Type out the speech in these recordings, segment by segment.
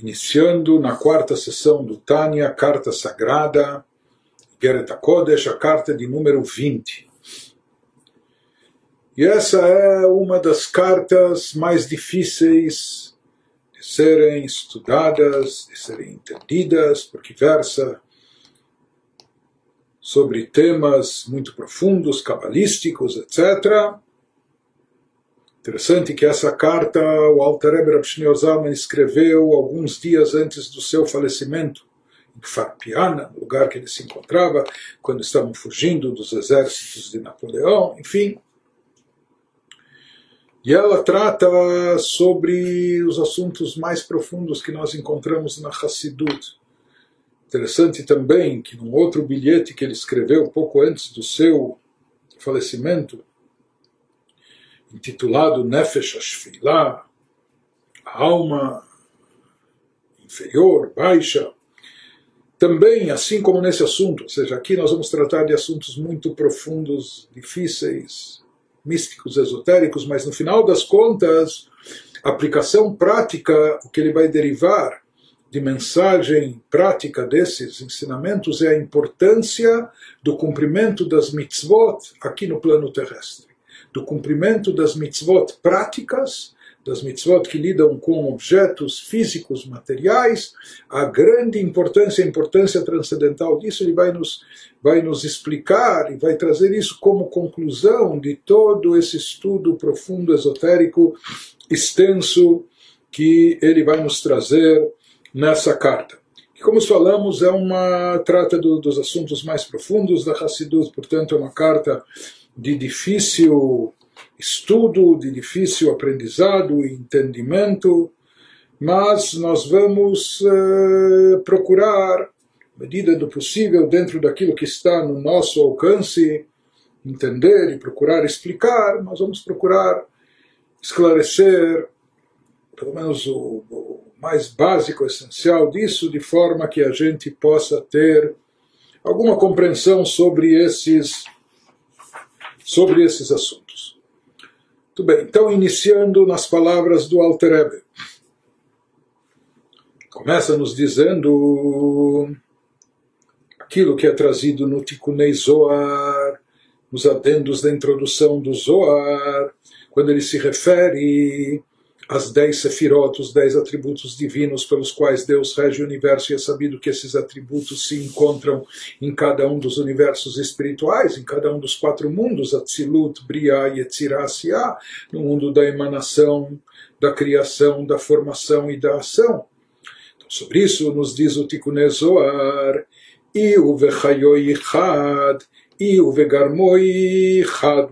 iniciando na quarta sessão do Tânia, Carta Sagrada, Gereta Kodesh, a carta de número 20. E essa é uma das cartas mais difíceis de serem estudadas, de serem entendidas, porque versa sobre temas muito profundos, cabalísticos, etc. Interessante que essa carta o Alter Rebbe escreveu alguns dias antes do seu falecimento, em Farpiana, no lugar que ele se encontrava, quando estavam fugindo dos exércitos de Napoleão, enfim. E ela trata sobre os assuntos mais profundos que nós encontramos na Hassidut. Interessante também que num outro bilhete que ele escreveu pouco antes do seu falecimento, intitulado Nefesh Ashfilah, a alma inferior, baixa. Também, assim como nesse assunto, ou seja, aqui nós vamos tratar de assuntos muito profundos, difíceis, místicos, esotéricos, mas no final das contas, aplicação prática, o que ele vai derivar de mensagem prática desses ensinamentos é a importância do cumprimento das mitzvot aqui no plano terrestre do cumprimento das mitzvot práticas, das mitzvot que lidam com objetos físicos, materiais, a grande importância, a importância transcendental disso, ele vai nos, vai nos explicar e vai trazer isso como conclusão de todo esse estudo profundo, esotérico, extenso, que ele vai nos trazer nessa carta. Como falamos, é uma trata do, dos assuntos mais profundos da Hassidut, portanto, é uma carta de difícil estudo, de difícil aprendizado e entendimento, mas nós vamos uh, procurar, medida do possível, dentro daquilo que está no nosso alcance, entender e procurar explicar, nós vamos procurar esclarecer, pelo menos o, o mais básico, essencial disso, de forma que a gente possa ter alguma compreensão sobre esses sobre esses assuntos. Muito bem, então iniciando nas palavras do Alter Rebbe. Começa nos dizendo aquilo que é trazido no Tikunei Zohar, nos adendos da introdução do Zohar, quando ele se refere as dez sefirot, os dez atributos divinos pelos quais Deus rege o universo, e é sabido que esses atributos se encontram em cada um dos universos espirituais, em cada um dos quatro mundos, Atzilut, Briah, Yetzirah, Siah, no mundo da emanação, da criação, da formação e da ação. Então, sobre isso nos diz o Tikkun Zohar, e o Vechayoi e o Vegarmoi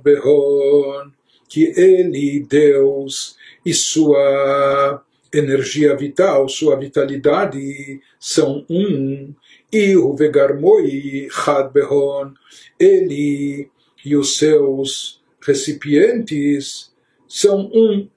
Behon, que ele, Deus, e sua energia vital, sua vitalidade são um. E o Vegarmoi Had Behon, ele e os seus recipientes são um.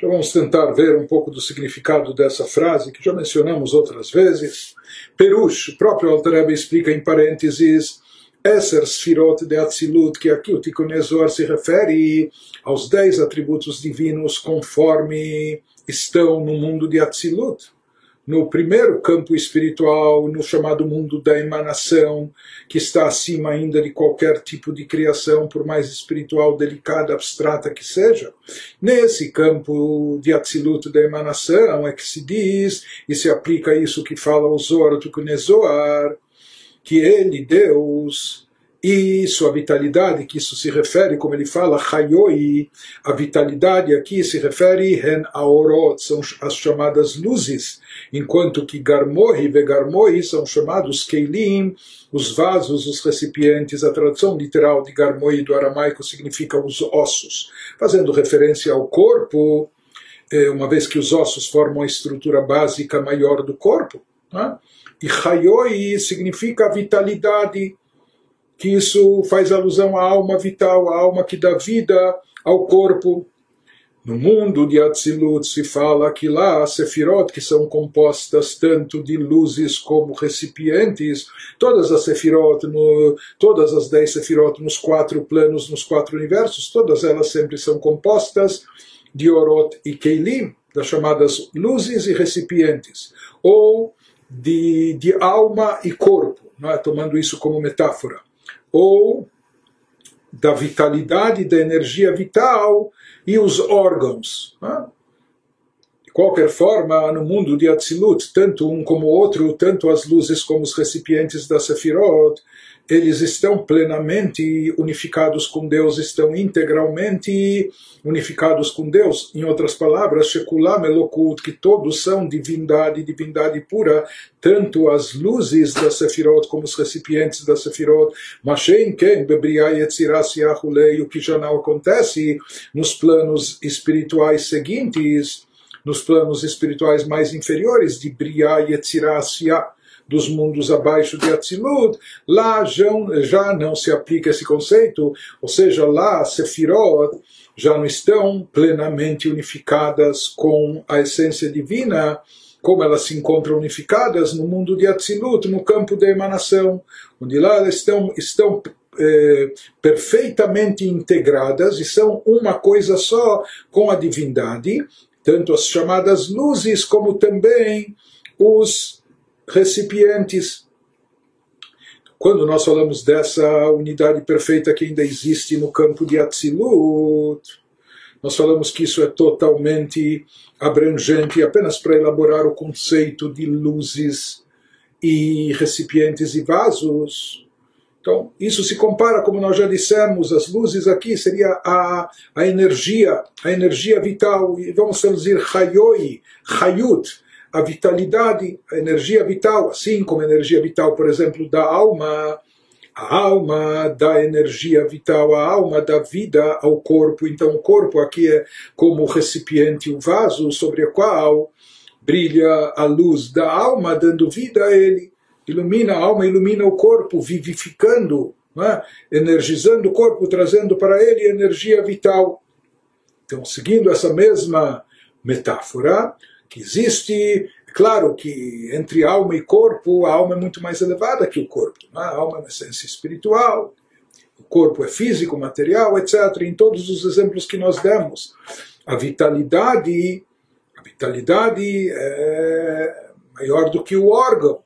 Já vamos tentar ver um pouco do significado dessa frase, que já mencionamos outras vezes. Perush, o próprio Alter explica em parênteses, Esser Sfirot de Atzilut, que aqui o Tikkun se refere aos dez atributos divinos conforme estão no mundo de Atzilut. No primeiro campo espiritual, no chamado mundo da emanação, que está acima ainda de qualquer tipo de criação, por mais espiritual, delicada, abstrata que seja. Nesse campo de Atzilut da emanação é que se diz, e se aplica isso que fala o Zohar, o Zohar, que ele, Deus, e sua vitalidade, que isso se refere, como ele fala, Hayoi, a vitalidade aqui se refere Hen Aorot, são as chamadas luzes, enquanto que Garmohi e Vegarmohi são chamados Keilim, os vasos, os recipientes. A tradução literal de Garmohi do aramaico significa os ossos, fazendo referência ao corpo, eh, uma vez que os ossos formam a estrutura básica maior do corpo. Né? E Hayoi significa vitalidade, que isso faz alusão à alma vital, à alma que dá vida ao corpo. No mundo de Atzilut se fala que lá as sefirot, que são compostas tanto de luzes como recipientes, todas as sefirot, no, todas as dez sefirot nos quatro planos, nos quatro universos, todas elas sempre são compostas de Orot e Keilim, das chamadas luzes e recipientes, ou de, de alma e corpo, é? tomando isso como metáfora, ou da vitalidade, da energia vital e os órgãos. É? De qualquer forma, no mundo de Atzilut, tanto um como o outro, tanto as luzes como os recipientes da Sefirot, eles estão plenamente unificados com Deus, estão integralmente unificados com Deus. Em outras palavras, Shekulam Elokut, que todos são divindade, divindade pura, tanto as luzes da Sefirot como os recipientes da Sefirot. Mashem Ken, Bebriá Yetzirah Siahulei, o que já não acontece nos planos espirituais seguintes, nos planos espirituais mais inferiores de Briá Yetzirah dos mundos abaixo de Atzilut, lá já, já não se aplica esse conceito, ou seja, lá Sefirot já não estão plenamente unificadas com a essência divina, como elas se encontram unificadas no mundo de Atzilut, no campo da emanação, onde lá elas estão, estão é, perfeitamente integradas e são uma coisa só com a divindade, tanto as chamadas luzes como também os recipientes. Quando nós falamos dessa unidade perfeita que ainda existe no campo de Atzilut, nós falamos que isso é totalmente abrangente apenas para elaborar o conceito de luzes e recipientes e vasos. Então, isso se compara, como nós já dissemos, as luzes aqui seria a, a energia, a energia vital, e vamos traduzir Hayoi, Hayut, a vitalidade, a energia vital, assim como a energia vital, por exemplo, da alma, a alma dá energia vital, a alma dá vida ao corpo. Então, o corpo aqui é como o recipiente, o vaso sobre o qual brilha a luz da alma, dando vida a ele. Ilumina a alma, ilumina o corpo, vivificando, é? energizando o corpo, trazendo para ele energia vital. Então, seguindo essa mesma metáfora, que existe, claro que entre alma e corpo, a alma é muito mais elevada que o corpo. Né? A alma é uma essência espiritual, o corpo é físico, material, etc. Em todos os exemplos que nós demos, a vitalidade, a vitalidade é maior do que o órgão.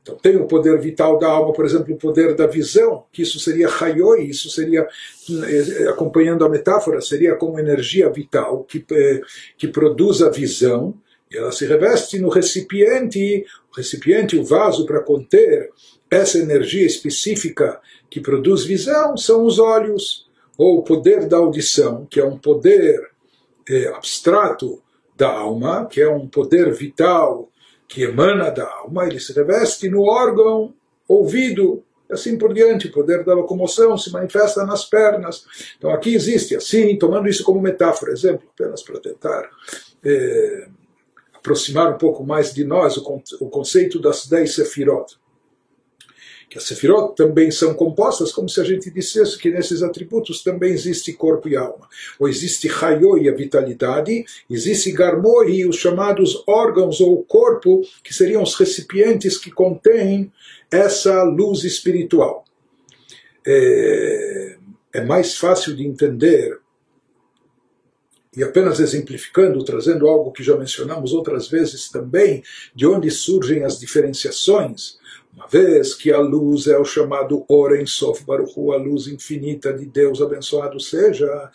Então tem o poder vital da alma, por exemplo, o poder da visão, que isso seria Hayoi, isso seria, eh, acompanhando a metáfora, seria como energia vital que, eh, que produz a visão, e ela se reveste no recipiente, o recipiente, o vaso para conter essa energia específica que produz visão são os olhos, ou o poder da audição, que é um poder é, abstrato da alma, que é um poder vital que emana da alma, ele se reveste no órgão ouvido, assim por diante. O poder da locomoção se manifesta nas pernas. Então aqui existe, assim, tomando isso como metáfora, exemplo, apenas para tentar. É, aproximar um pouco mais de nós o, conceito das dez sefirot. Que as sefirot também são compostas, como se a gente dissesse que nesses atributos também existe corpo e alma. Ou existe e a vitalidade, existe Garmoi, os chamados órgãos ou corpo, que seriam os recipientes que contêm essa luz espiritual. É, é mais fácil de entender e apenas exemplificando, trazendo algo que já mencionamos outras vezes também, de onde surgem as diferenciações, uma vez que a luz é o chamado Oren Sof Baruchu, a luz infinita de Deus, abençoado seja,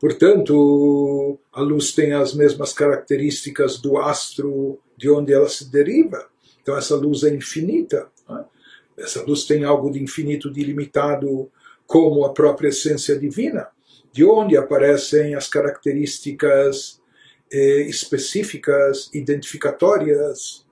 portanto, a luz tem as mesmas características do astro de onde ela se deriva, então essa luz é infinita, né? essa luz tem algo de infinito, de ilimitado, como a própria essência divina de onde aparecem as características eh, específicas, identificatórias.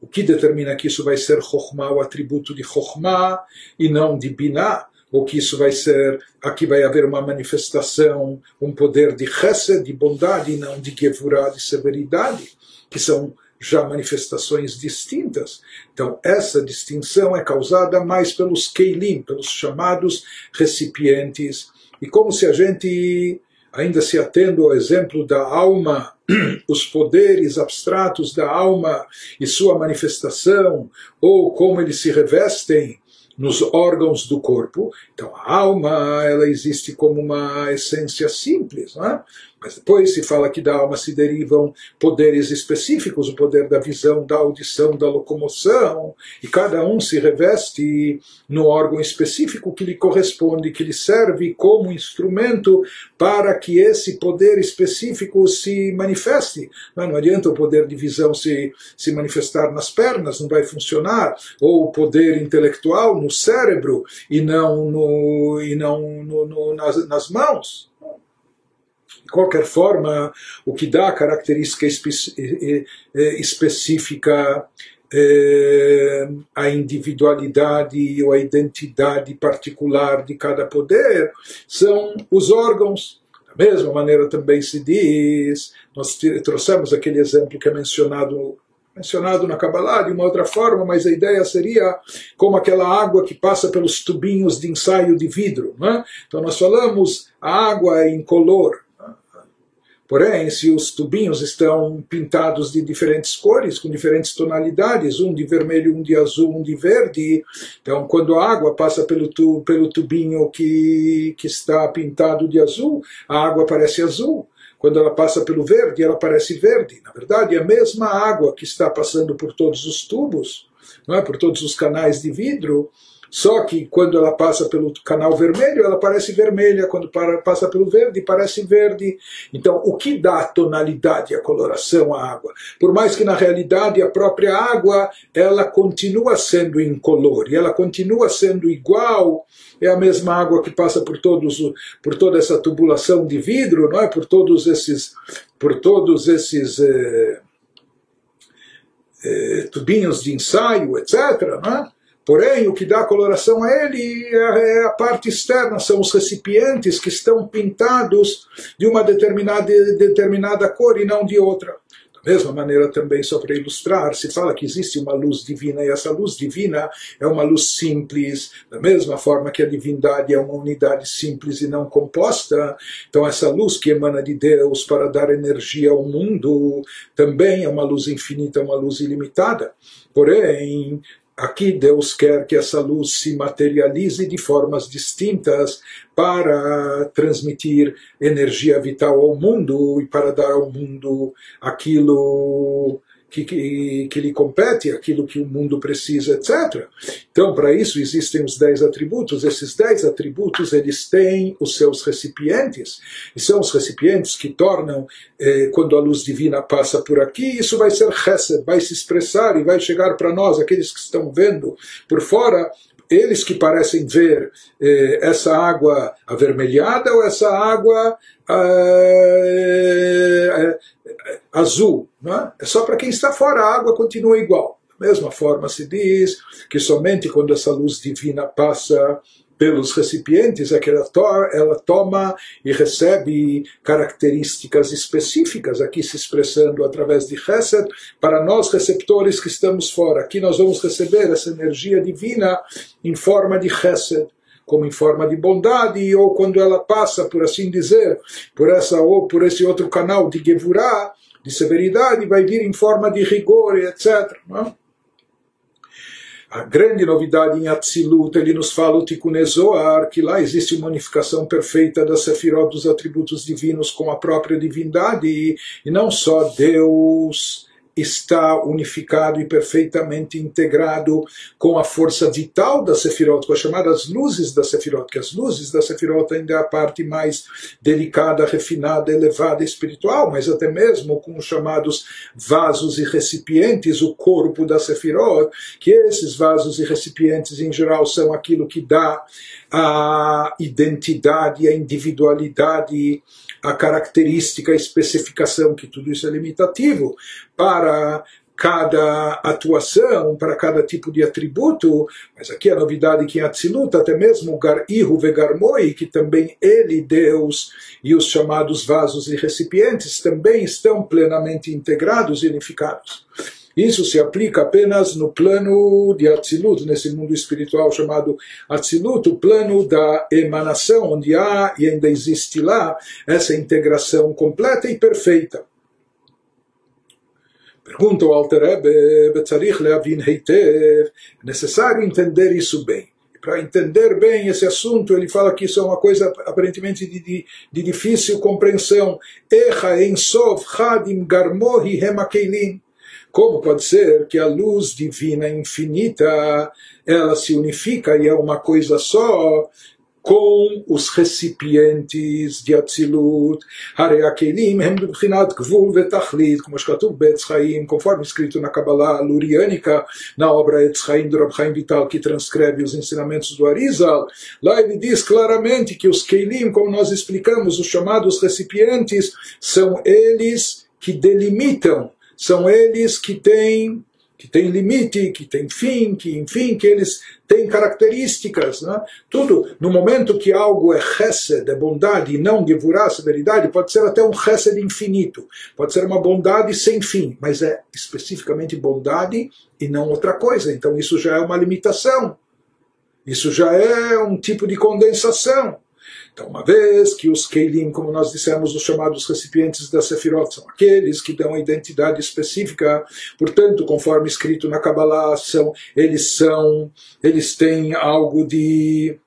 O que determina que isso vai ser Chokhmah, o atributo de Chokhmah, e não de Binah, ou que isso vai ser, aqui vai haver uma manifestação, um poder de Chesed, de bondade, e não de Gevurah, de severidade, que são já manifestações distintas. Então, essa distinção é causada mais pelos Keilim, pelos chamados recipientes e como se a gente, ainda se atendo ao exemplo da alma, os poderes abstratos da alma e sua manifestação, ou como eles se revestem nos órgãos do corpo. Então a alma ela existe como uma essência simples, não é? Mas depois se fala que da alma se derivam poderes específicos, o poder da visão, da audição, da locomoção, e cada um se reveste no órgão específico que lhe corresponde, que lhe serve como instrumento para que esse poder específico se manifeste. Não, adianta o poder de visão se, se manifestar nas pernas, não vai funcionar, ou o poder intelectual no cérebro e não, no, e não no, no, nas, nas mãos qualquer forma, o que dá a característica espe específica é, a individualidade ou a identidade particular de cada poder são os órgãos. Da mesma maneira também se diz, nós trouxemos aquele exemplo que é mencionado mencionado na Kabbalah de uma outra forma, mas a ideia seria como aquela água que passa pelos tubinhos de ensaio de vidro. Né? Então nós falamos a água é incolor, Porém, se os tubinhos estão pintados de diferentes cores, com diferentes tonalidades, um de vermelho, um de azul, um de verde, então quando a água passa pelo, tu, pelo tubinho que, que está pintado de azul, a água parece azul. Quando ela passa pelo verde, ela parece verde. Na verdade, é a mesma água que está passando por todos os tubos, não é? por todos os canais de vidro, só que quando ela passa pelo canal vermelho, ela parece vermelha, quando passa pelo verde, parece verde. Então, o que dá a tonalidade, a coloração à água? Por mais que na realidade a própria água, ela continua sendo incolor, e ela continua sendo igual, é a mesma água que passa por todos por toda essa tubulação de vidro, não é? Por todos esses por todos esses eh, eh, tubinhos de ensaio, etc. Não é? Porém, o que dá coloração a ele é a parte externa, são os recipientes que estão pintados de uma determinada, determinada cor e não de outra. Da mesma maneira, também, só para ilustrar, se fala que existe uma luz divina, e essa luz divina é uma luz simples, da mesma forma que a divindade é uma unidade simples e não composta. Então, essa luz que emana de Deus para dar energia ao mundo também é uma luz infinita, uma luz ilimitada. Porém, Aqui Deus quer que essa luz se materialize de formas distintas para transmitir energia vital ao mundo e para dar ao mundo aquilo que, que, que lhe compete, aquilo que o mundo precisa, etc. Então, para isso existem os dez atributos. Esses dez atributos eles têm os seus recipientes e são os recipientes que tornam eh, quando a luz divina passa por aqui, isso vai ser chesed, vai se expressar e vai chegar para nós, aqueles que estão vendo por fora, eles que parecem ver eh, essa água avermelhada ou essa água eh, azul. Não é? é só para quem está fora, a água continua igual. Da mesma forma se diz que somente quando essa luz divina passa pelos recipientes é que ela, to ela toma e recebe características específicas, aqui se expressando através de Chesed, para nós receptores que estamos fora. Aqui nós vamos receber essa energia divina em forma de Chesed como em forma de bondade, ou quando ela passa, por assim dizer, por essa ou por esse outro canal de Gevurah, de severidade, vai vir em forma de rigor, etc. Não? A grande novidade em Atzilut, ele nos fala o Tikkun que lá existe uma unificação perfeita da Sefirot, dos atributos divinos com a própria divindade, e não só Deus está unificado e perfeitamente integrado com a força vital da Sefirot, com as chamadas luzes da Sefirot, que as luzes da Sefirot ainda é a parte mais delicada, refinada, elevada, espiritual, mas até mesmo com os chamados vasos e recipientes, o corpo da Sefirot, que esses vasos e recipientes em geral são aquilo que dá a identidade, a individualidade a característica, a especificação, que tudo isso é limitativo, para cada atuação, para cada tipo de atributo, mas aqui a novidade que em Atzilut, até mesmo Gar-Ihu Vegarmoi, que também ele, Deus, e os chamados vasos e recipientes também estão plenamente integrados e unificados. Isso se aplica apenas no plano de Atzilut, nesse mundo espiritual chamado Atzilut, o plano da emanação, onde há e ainda existe lá essa integração completa e perfeita. Pergunta o Alter Rebbe, é necessário entender isso bem. Para entender bem esse assunto, ele fala que isso é uma coisa aparentemente de, de, de difícil compreensão. Echa en sof hadim garmohi hemakeilim. Como pode ser que a luz divina infinita ela se unifica e é uma coisa só com os recipientes de Atzilut, הרי הכלים הם בבחינת גבול ותכלית, כמו שכתוב בעץ חיים, conforme escrito na Kabbalah luriânica, na obra Etz Chaim do Rab Chaim Vital, que transcreve os ensinamentos do Arizal, lá ele diz claramente que os kelim, como nós explicamos, os chamados recipientes, são eles que delimitam, são eles que têm que tem limite, que tem fim, que enfim, que eles têm características. Né? Tudo, no momento que algo é chesed, é bondade, e não devorar severidade, pode ser até um chesed infinito, pode ser uma bondade sem fim, mas é especificamente bondade e não outra coisa. Então isso já é uma limitação. Isso já é um tipo de condensação. Então, uma vez que os Keilim, como nós dissemos, os chamados recipientes da Sefirot, são aqueles que dão a identidade específica, portanto, conforme escrito na Kabbalah, são, eles são, eles têm algo de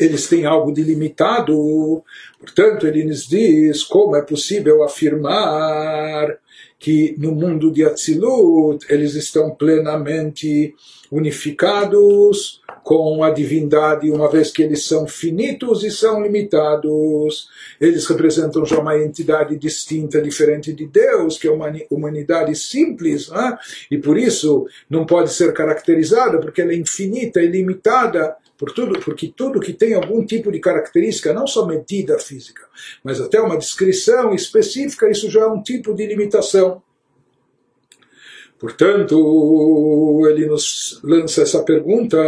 eles têm algo de limitado, portanto, ele nos diz como é possível afirmar que no mundo de Atzilut eles estão plenamente unificados com a divindade, uma vez que eles são finitos e são limitados. Eles representam já uma entidade distinta, diferente de Deus, que é uma humanidade simples, né? e por isso não pode ser caracterizada, porque ela é infinita e limitada por tudo, porque tudo que tem algum tipo de característica, não só medida física, mas até uma descrição específica, isso já é um tipo de limitação. Portanto, ele nos lança essa pergunta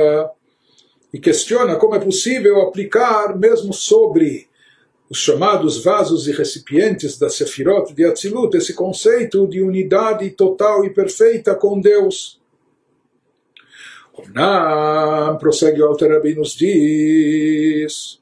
e questiona como é possível aplicar, mesmo sobre os chamados vasos e recipientes da Sefirot de Atzilut, esse conceito de unidade total e perfeita com Deus. Não, prossegue o Alter nos diz.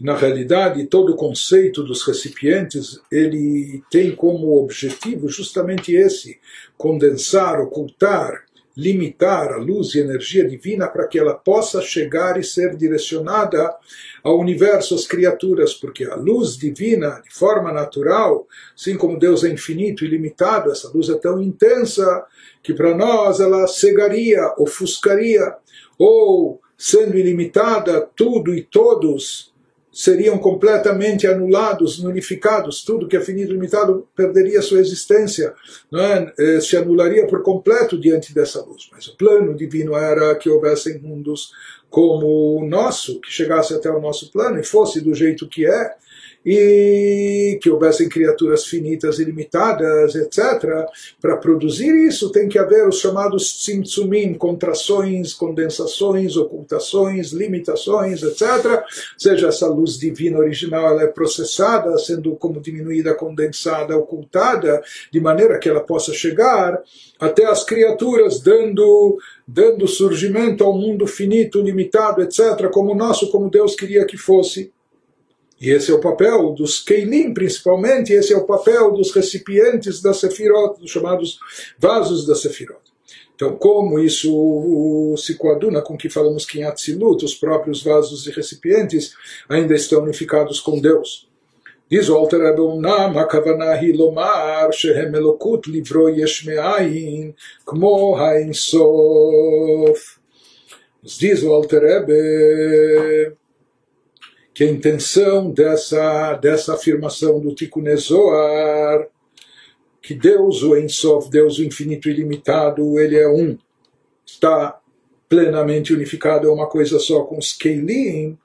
Na realidade, todo o conceito dos recipientes ele tem como objetivo justamente esse: condensar, ocultar, limitar a luz e energia divina para que ela possa chegar e ser direcionada ao universo, às criaturas, porque a luz divina, de forma natural, assim como Deus é infinito e limitado, essa luz é tão intensa que para nós ela cegaria, ofuscaria, ou sendo ilimitada, tudo e todos seriam completamente anulados, nulificados, tudo que é finito e limitado perderia sua existência, é? Eh, se anularia por completo diante dessa luz. Mas o plano divino era que houvessem mundos como o nosso, que chegasse até o nosso plano e fosse do jeito que é, e que houvessem criaturas finitas e limitadas, etc. Para produzir isso tem que haver os chamados tzimtzumim, contrações, condensações, ocultações, limitações, etc. Ou seja, essa luz divina original ela é processada, sendo como diminuída, condensada, ocultada, de maneira que ela possa chegar até as criaturas, dando dando surgimento ao mundo finito, limitado, etc., como o nosso, como Deus queria que fosse. E esse é o papel dos Keilim, principalmente, esse é o papel dos recipientes da Sefirot, dos chamados vasos da Sefirot. Então, como isso se coaduna com o que falamos que em Atzilut, os próprios vasos e recipientes ainda estão unificados com Deus. Diz o Alter Rebbe, אומנם הכוונה היא לומר שהם אלוקות לברוא יש מאין כמו האינסוף. diz o Alter Rebbe, que a intenção dessa, dessa afirmação do Tikkun Zohar, que Deus, o Ensof, Deus, o infinito e ilimitado, ele é um, está plenamente unificado, é uma coisa só com os Keilim,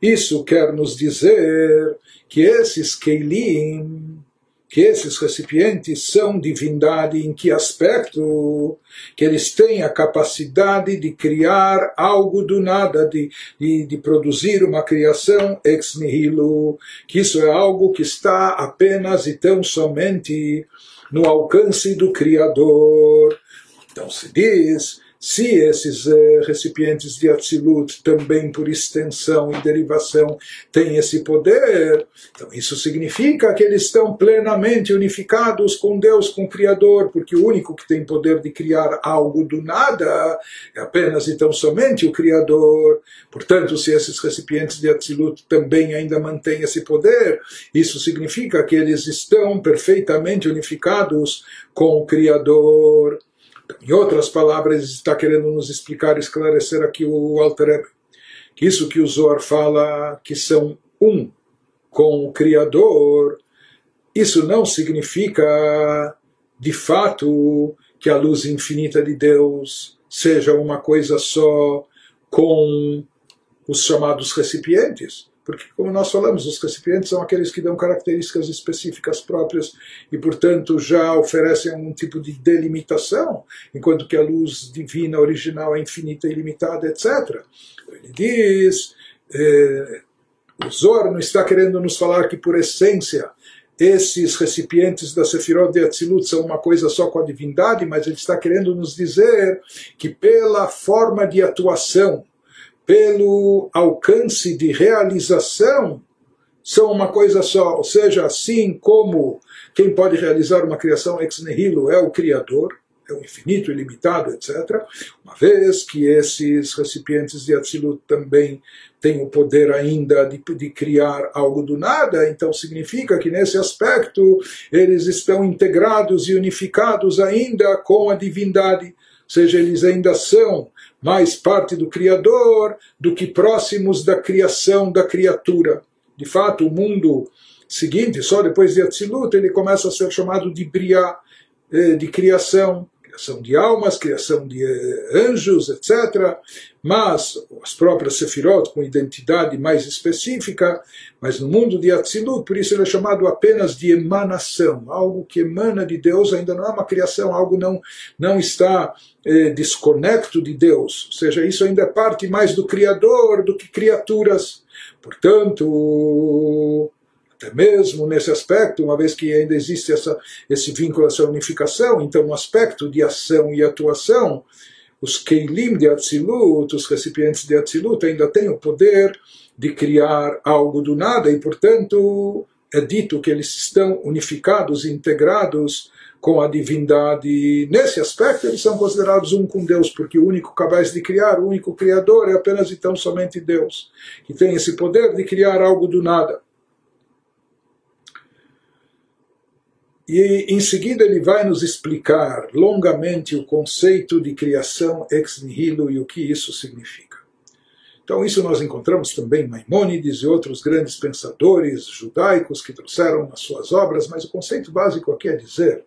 isso quer nos dizer que esses Keilim que esses recipientes são divindade em que aspecto? Que eles têm a capacidade de criar algo do nada, de, de, de, produzir uma criação ex nihilo, que isso é algo que está apenas e tão somente no alcance do Criador. Então se diz se esses eh, recipientes de Atzilut também por extensão e derivação têm esse poder, então isso significa que eles estão plenamente unificados com Deus, com o Criador, porque o único que tem poder de criar algo do nada é apenas e tão somente o Criador. Portanto, se esses recipientes de Atzilut também ainda mantêm esse poder, isso significa que eles estão perfeitamente unificados com o Criador. Em outras palavras, está querendo nos explicar, esclarecer aqui o Alter que isso que o Zohar fala, que são um com o Criador, isso não significa, de fato, que a luz infinita de Deus seja uma coisa só com os chamados recipientes. Porque, como nós falamos, os recipientes são aqueles que dão características específicas próprias e, portanto, já oferecem um tipo de delimitação, enquanto que a luz divina original é infinita, ilimitada, etc. Ele diz, eh, o Zohar não está querendo nos falar que, por essência, esses recipientes da Sefirot de Atzilut são uma coisa só com a divindade, mas ele está querendo nos dizer que, pela forma de atuação, pelo alcance de realização são uma coisa só, ou seja, assim como quem pode realizar uma criação ex nihilo é o Criador, é o infinito, ilimitado, etc. Uma vez que esses recipientes de Atzilut também têm o poder ainda de, de, criar algo do nada, então significa que nesse aspecto eles estão integrados e unificados ainda com a divindade, ou seja, eles ainda são mais parte do Criador do que próximos da criação da criatura. De fato, o mundo seguinte, só depois de Atzilut, ele começa a ser chamado de Briá, eh, de criação criação de almas, criação de eh, anjos, etc. Mas as próprias Sefirot com identidade mais específica, mas no mundo de Atzilut, por isso ele é chamado apenas de emanação, algo que emana de Deus, ainda não é uma criação, algo não, não está eh, desconecto de Deus, ou seja, isso ainda é parte mais do Criador do que criaturas. Portanto, mesmo nesse aspecto, uma vez que ainda existe essa, esse vínculo, essa unificação, então no aspecto de ação e atuação, os Keilim de Atzilut, os recipientes de Atzilut, ainda têm o poder de criar algo do nada e, portanto, é dito que eles estão unificados e integrados com a divindade. Nesse aspecto, eles são considerados um com Deus, porque o único capaz de criar, o único criador é apenas então somente Deus, que tem esse poder de criar algo do nada. E em seguida ele vai nos explicar longamente o conceito de criação ex nihilo e o que isso significa. Então, isso nós encontramos também Maimônides e outros grandes pensadores judaicos que trouxeram nas suas obras, mas o conceito básico aqui é dizer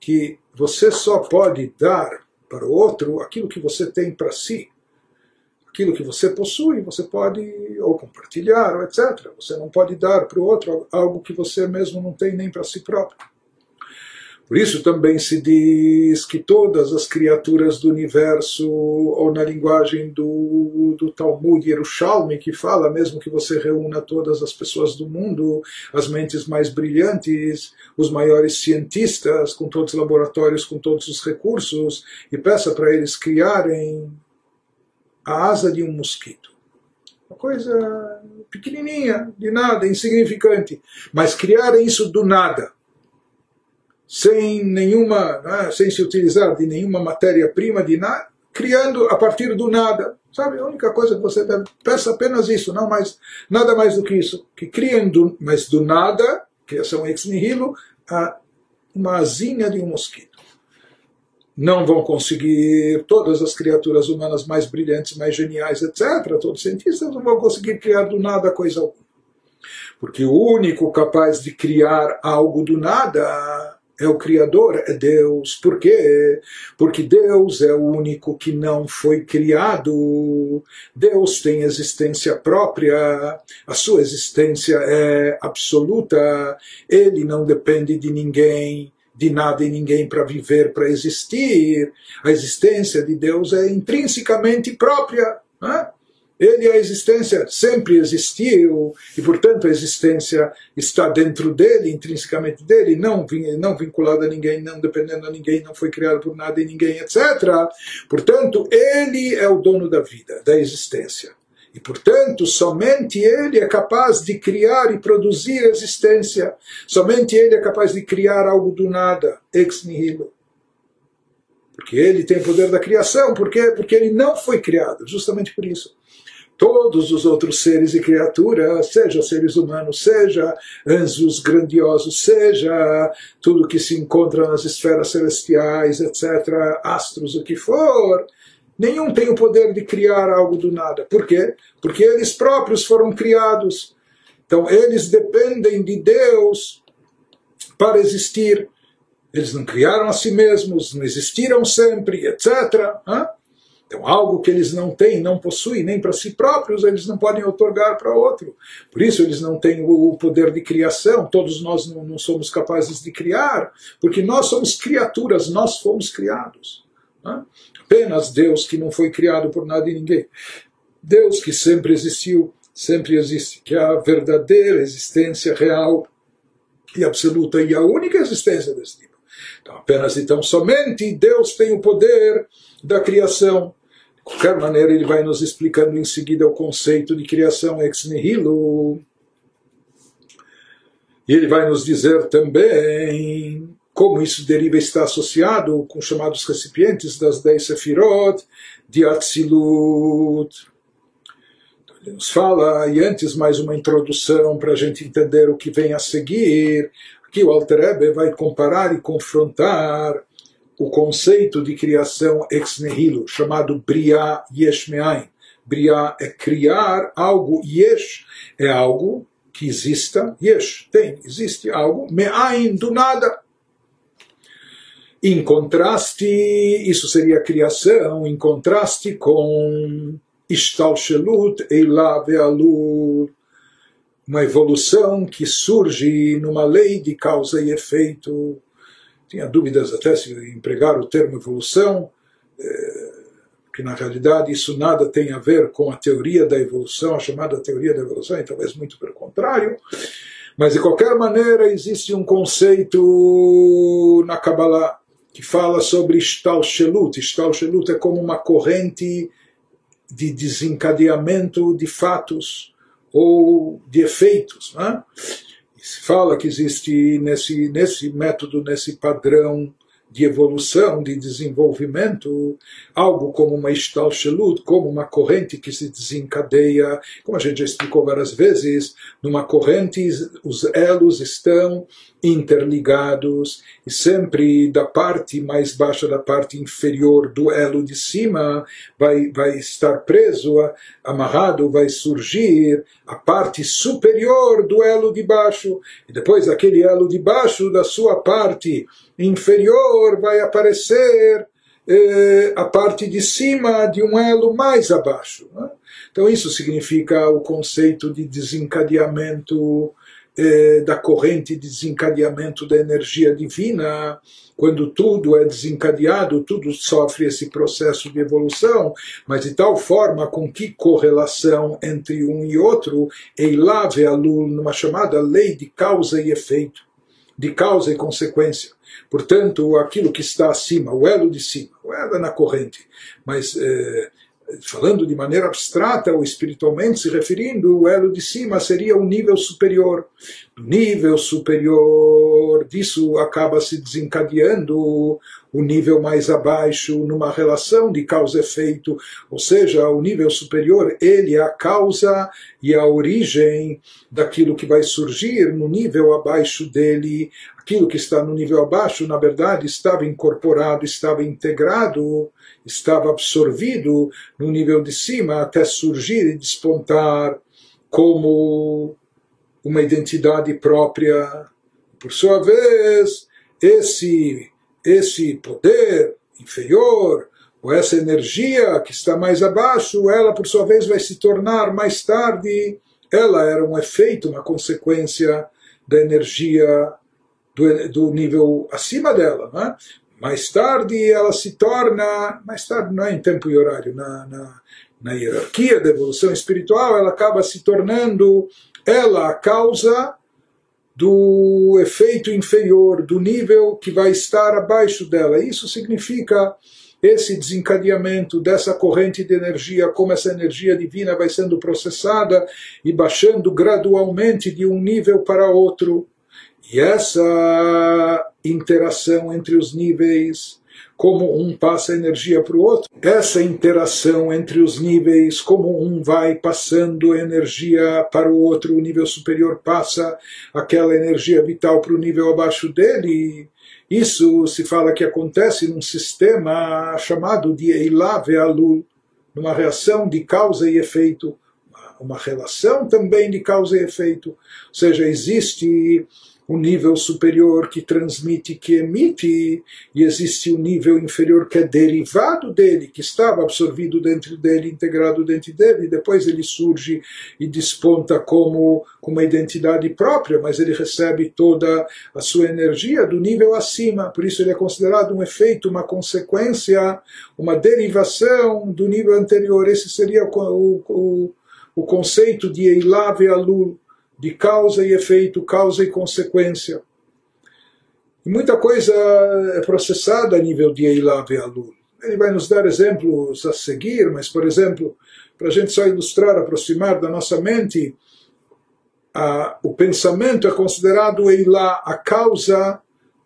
que você só pode dar para o outro aquilo que você tem para si. Aquilo que você possui, você pode ou compartilhar, ou etc. Você não pode dar para o outro algo que você mesmo não tem nem para si próprio. Por isso também se diz que todas as criaturas do universo, ou na linguagem do, do Talmud Yerushalmi, que fala mesmo que você reúna todas as pessoas do mundo, as mentes mais brilhantes, os maiores cientistas, com todos os laboratórios, com todos os recursos, e peça para eles criarem a asa de um mosquito. Uma coisa pequenininha, de nada, insignificante. Mas criarem isso do nada, sem nenhuma, né, sem se utilizar de nenhuma matéria-prima, de nada, criando a partir do nada. Sabe, a única coisa que você deve, peça apenas isso, não mais, nada mais do que isso. Que criem, do, mas do nada, criação ex nihilo, a, uma asinha de um mosquito não vão conseguir, todas as criaturas humanas mais brilhantes, mais geniais, etc., todos os cientistas não vão conseguir criar do nada coisa alguma. Porque o único capaz de criar algo do nada é o Criador, é Deus. Por quê? Porque Deus é o único que não foi criado. Deus tem existência própria, a sua existência é absoluta, ele não depende de ninguém de nada e ninguém para viver, para existir. A existência de Deus é intrinsecamente própria. Né? Ele, a existência, sempre existiu e, portanto, a existência está dentro dele, intrinsecamente dele, não, não vinculada a ninguém, não dependendo a ninguém, não foi criado por nada e ninguém, etc. Portanto, ele é o dono da vida, da existência. E, portanto, somente ele é capaz de criar e produzir existência. Somente ele é capaz de criar algo do nada, ex nihilo. Porque ele tem o poder da criação. Por quê? Porque ele não foi criado, justamente por isso todos os outros seres e criaturas, seja seres humanos, seja anjos grandiosos, seja tudo que se encontra nas esferas celestiais, etc., astros, o que for, nenhum tem o poder de criar algo do nada. Por quê? Porque eles próprios foram criados. Então, eles dependem de Deus para existir. Eles não criaram a si mesmos, não existiram sempre, etc. Então, algo que eles não têm, não possuem nem para si próprios, eles não podem otorgar para outro. Por isso, eles não têm o poder de criação. Todos nós não, não somos capazes de criar, porque nós somos criaturas, nós fomos criados. Apenas Deus que não foi criado por nada e ninguém. Deus que sempre existiu, sempre existe, que é a verdadeira existência real e absoluta e a única existência desse tipo. Então, apenas então, somente Deus tem o poder da criação qualquer maneira, ele vai nos explicando em seguida o conceito de criação ex nihilo. E ele vai nos dizer também como isso deriva está associado com os chamados recipientes das dez sefirot de Atzilut. Então, ele nos fala, e antes mais uma introdução para a gente entender o que vem a seguir. Aqui o Alter Ebe vai comparar e confrontar o conceito de criação ex nihilo, chamado Bria Yesh Me'ain. Bria é criar algo, Yesh é algo que exista, Yesh, tem, existe algo, Me'ain, do nada. Em contraste, isso seria criação, em contraste com Ishtalshelut Eila Ve'alur, uma evolução que surge numa lei de causa e efeito tinha dúvidas até se empregar o termo evolução, é, que na realidade isso nada tem a ver com a teoria da evolução, a chamada teoria da evolução, e talvez muito pelo contrário. Mas de qualquer maneira existe um conceito na Kabbalah que fala sobre Shtalshelut. Shtalshelut é como uma corrente de desencadeamento de fatos ou de efeitos. Né? se fala que existe nesse, nesse método, nesse padrão de evolução, de desenvolvimento, algo como uma Ishtalshelut, como uma corrente que se desencadeia, como a gente já explicou várias vezes, numa corrente os elos estão interligados e sempre da parte mais baixa da parte inferior do elo de cima vai, vai estar preso, amarrado, vai surgir a parte superior do elo de baixo. E depois aquele elo de baixo da sua parte inferior vai aparecer eh, a parte de cima de um elo mais abaixo. Né? Então isso significa o conceito de desencadeamento eh, da corrente de desencadeamento da energia divina, quando tudo é desencadeado, tudo sofre esse processo de evolução, mas de tal forma com que correlação entre um e outro, Eilave Alul, numa chamada lei de causa e efeito, de causa e consequência. Portanto, aquilo que está acima, o elo de cima, o elo é na corrente, mas eh, falando de maneira abstrata ou espiritualmente, se referindo, o elo de cima seria o nível superior. Do nível superior disso acaba se desencadeando o nível mais abaixo numa relação de causa-efeito, ou seja, o nível superior, ele é a causa e a origem daquilo que vai surgir no nível abaixo dele. Aquilo que está no nível abaixo, na verdade, estava incorporado, estava integrado estava absorvido no nível de cima até surgir e despontar como uma identidade própria. Por sua vez, esse, esse poder inferior, ou essa energia que está mais abaixo, ela por sua vez vai se tornar mais tarde, ela era um efeito, uma consequência da energia do, do nível acima dela. Né? Mais tarde ela se torna, mais tarde não é em tempo e horário, na, na na hierarquia da evolução espiritual, ela acaba se tornando ela a causa do efeito inferior, do nível que vai estar abaixo dela. Isso significa esse desencadeamento dessa corrente de energia, como essa energia divina vai sendo processada e baixando gradualmente de um nível para outro. E essa interação entre os níveis, como um passa energia para o outro, essa interação entre os níveis, como um vai passando energia para o outro, o nível superior passa aquela energia vital para o nível abaixo dele, isso se fala que acontece num sistema chamado de Eilah Ve'alul, numa reação de causa e efeito, uma relação também de causa e efeito. Ou seja, existe o nível superior que transmite, que emite, e existe o nível inferior que é derivado dele, que estava absorvido dentro dele, integrado dentro dele, e depois ele surge e desponta como, uma identidade própria, mas ele recebe toda a sua energia do nível acima, por isso ele é considerado um efeito, uma consequência, uma derivação do nível anterior. Esse seria o, o, o conceito de Eilav e Alul de causa e efeito, causa e consequência. E muita coisa é processada a nível de Eilah Ve'alul. Ele vai nos dar exemplos a seguir, mas, por exemplo, para a gente só ilustrar, aproximar da nossa mente, a, o pensamento é considerado Eilah a causa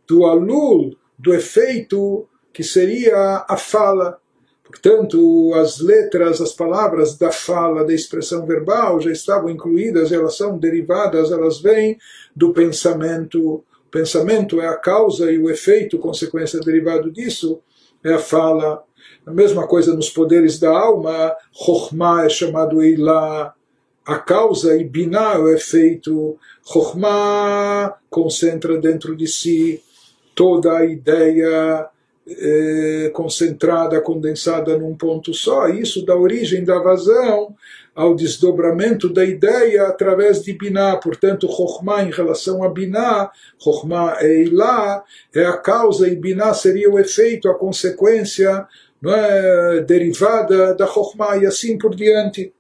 do Alul, do efeito que seria a fala. Portanto, as letras, as palavras da fala, da expressão verbal já estavam incluídas, elas são derivadas, elas vêm do pensamento. O pensamento é a causa e o efeito, consequência derivado disso, é a fala. A mesma coisa nos poderes da alma, Chokhmah é chamado Eilah, a causa, e Binah é o efeito. Chokhmah concentra dentro de si toda a ideia é, concentrada, condensada num ponto só. Isso dá origem, dá vazão ao desdobramento da ideia através de Biná. Portanto, Chokhmah em relação a Biná, Chokhmah é Ilá, é a causa e Biná seria o efeito, a consequência não é, derivada da Chokhmah e assim por diante.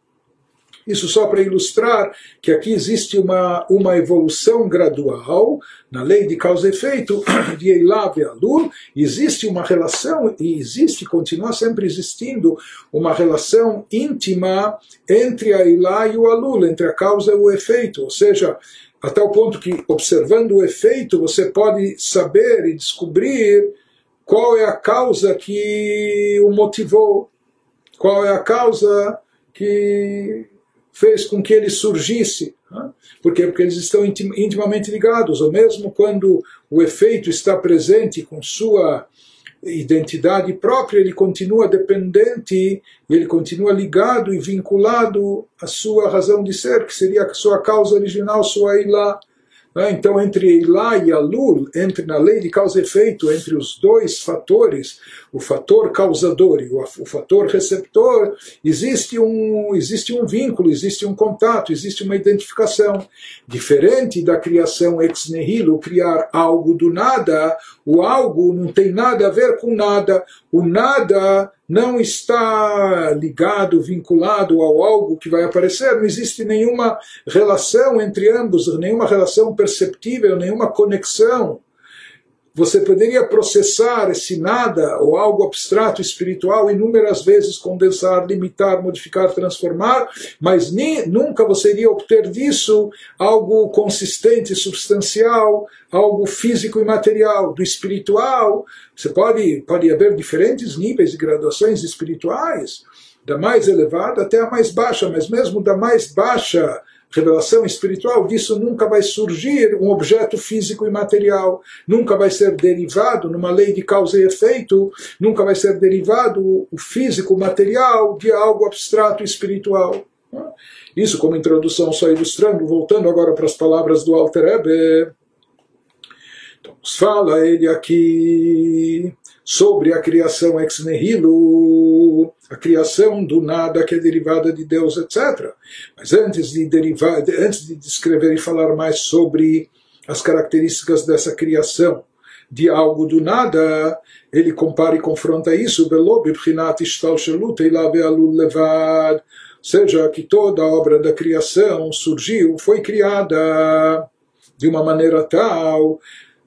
Isso só para ilustrar que aqui existe uma, uma evolução gradual na lei de causa e efeito de Eilav e Alul, existe uma relação, e existe, continua sempre existindo, uma relação íntima entre a Eilah e o Alul, entre a causa e o efeito, ou seja, a tal ponto que, observando o efeito, você pode saber e descobrir qual é a causa que o motivou, qual é a causa que fez com que ele surgisse. Né? Por quê? Porque eles estão intimamente ligados, ou mesmo quando o efeito está presente com sua identidade própria, ele continua dependente, ele continua ligado e vinculado à sua razão de ser, que seria a sua causa original, sua ilá. Né? Então, entre Eilah e Alul, entre na lei de causa e efeito, entre os dois fatores, o fator causador e o, fator receptor, existe um, existe um vínculo, existe um contato, existe uma identificação. Diferente da criação ex nihilo, criar algo do nada, o algo não tem nada a ver com nada, o nada não está ligado, vinculado ao algo que vai aparecer, não existe nenhuma relação entre ambos, nenhuma relação perceptível, nenhuma conexão. Você poderia processar esse nada ou algo abstrato espiritual inúmeras vezes, condensar, limitar, modificar, transformar, mas nem, nunca você iria obter disso algo consistente, substancial, algo físico e material. Do espiritual, você pode, pode haver diferentes níveis e graduações espirituais, da mais elevada até a mais baixa, mas mesmo da mais baixa revelação espiritual, disso nunca vai surgir um objeto físico e material, nunca vai ser derivado numa lei de causa e efeito, nunca vai ser derivado o físico material de algo abstrato espiritual. Isso como introdução, só ilustrando, voltando agora para as palavras do Alter Ebe. Então, fala ele aqui sobre a criação ex nihilo, a criação do nada que é derivada de Deus, etc. Mas antes de derivar, antes de descrever e falar mais sobre as características dessa criação, de algo do nada, ele compara e confronta isso, seja que toda a obra da criação surgiu, foi criada de uma maneira tal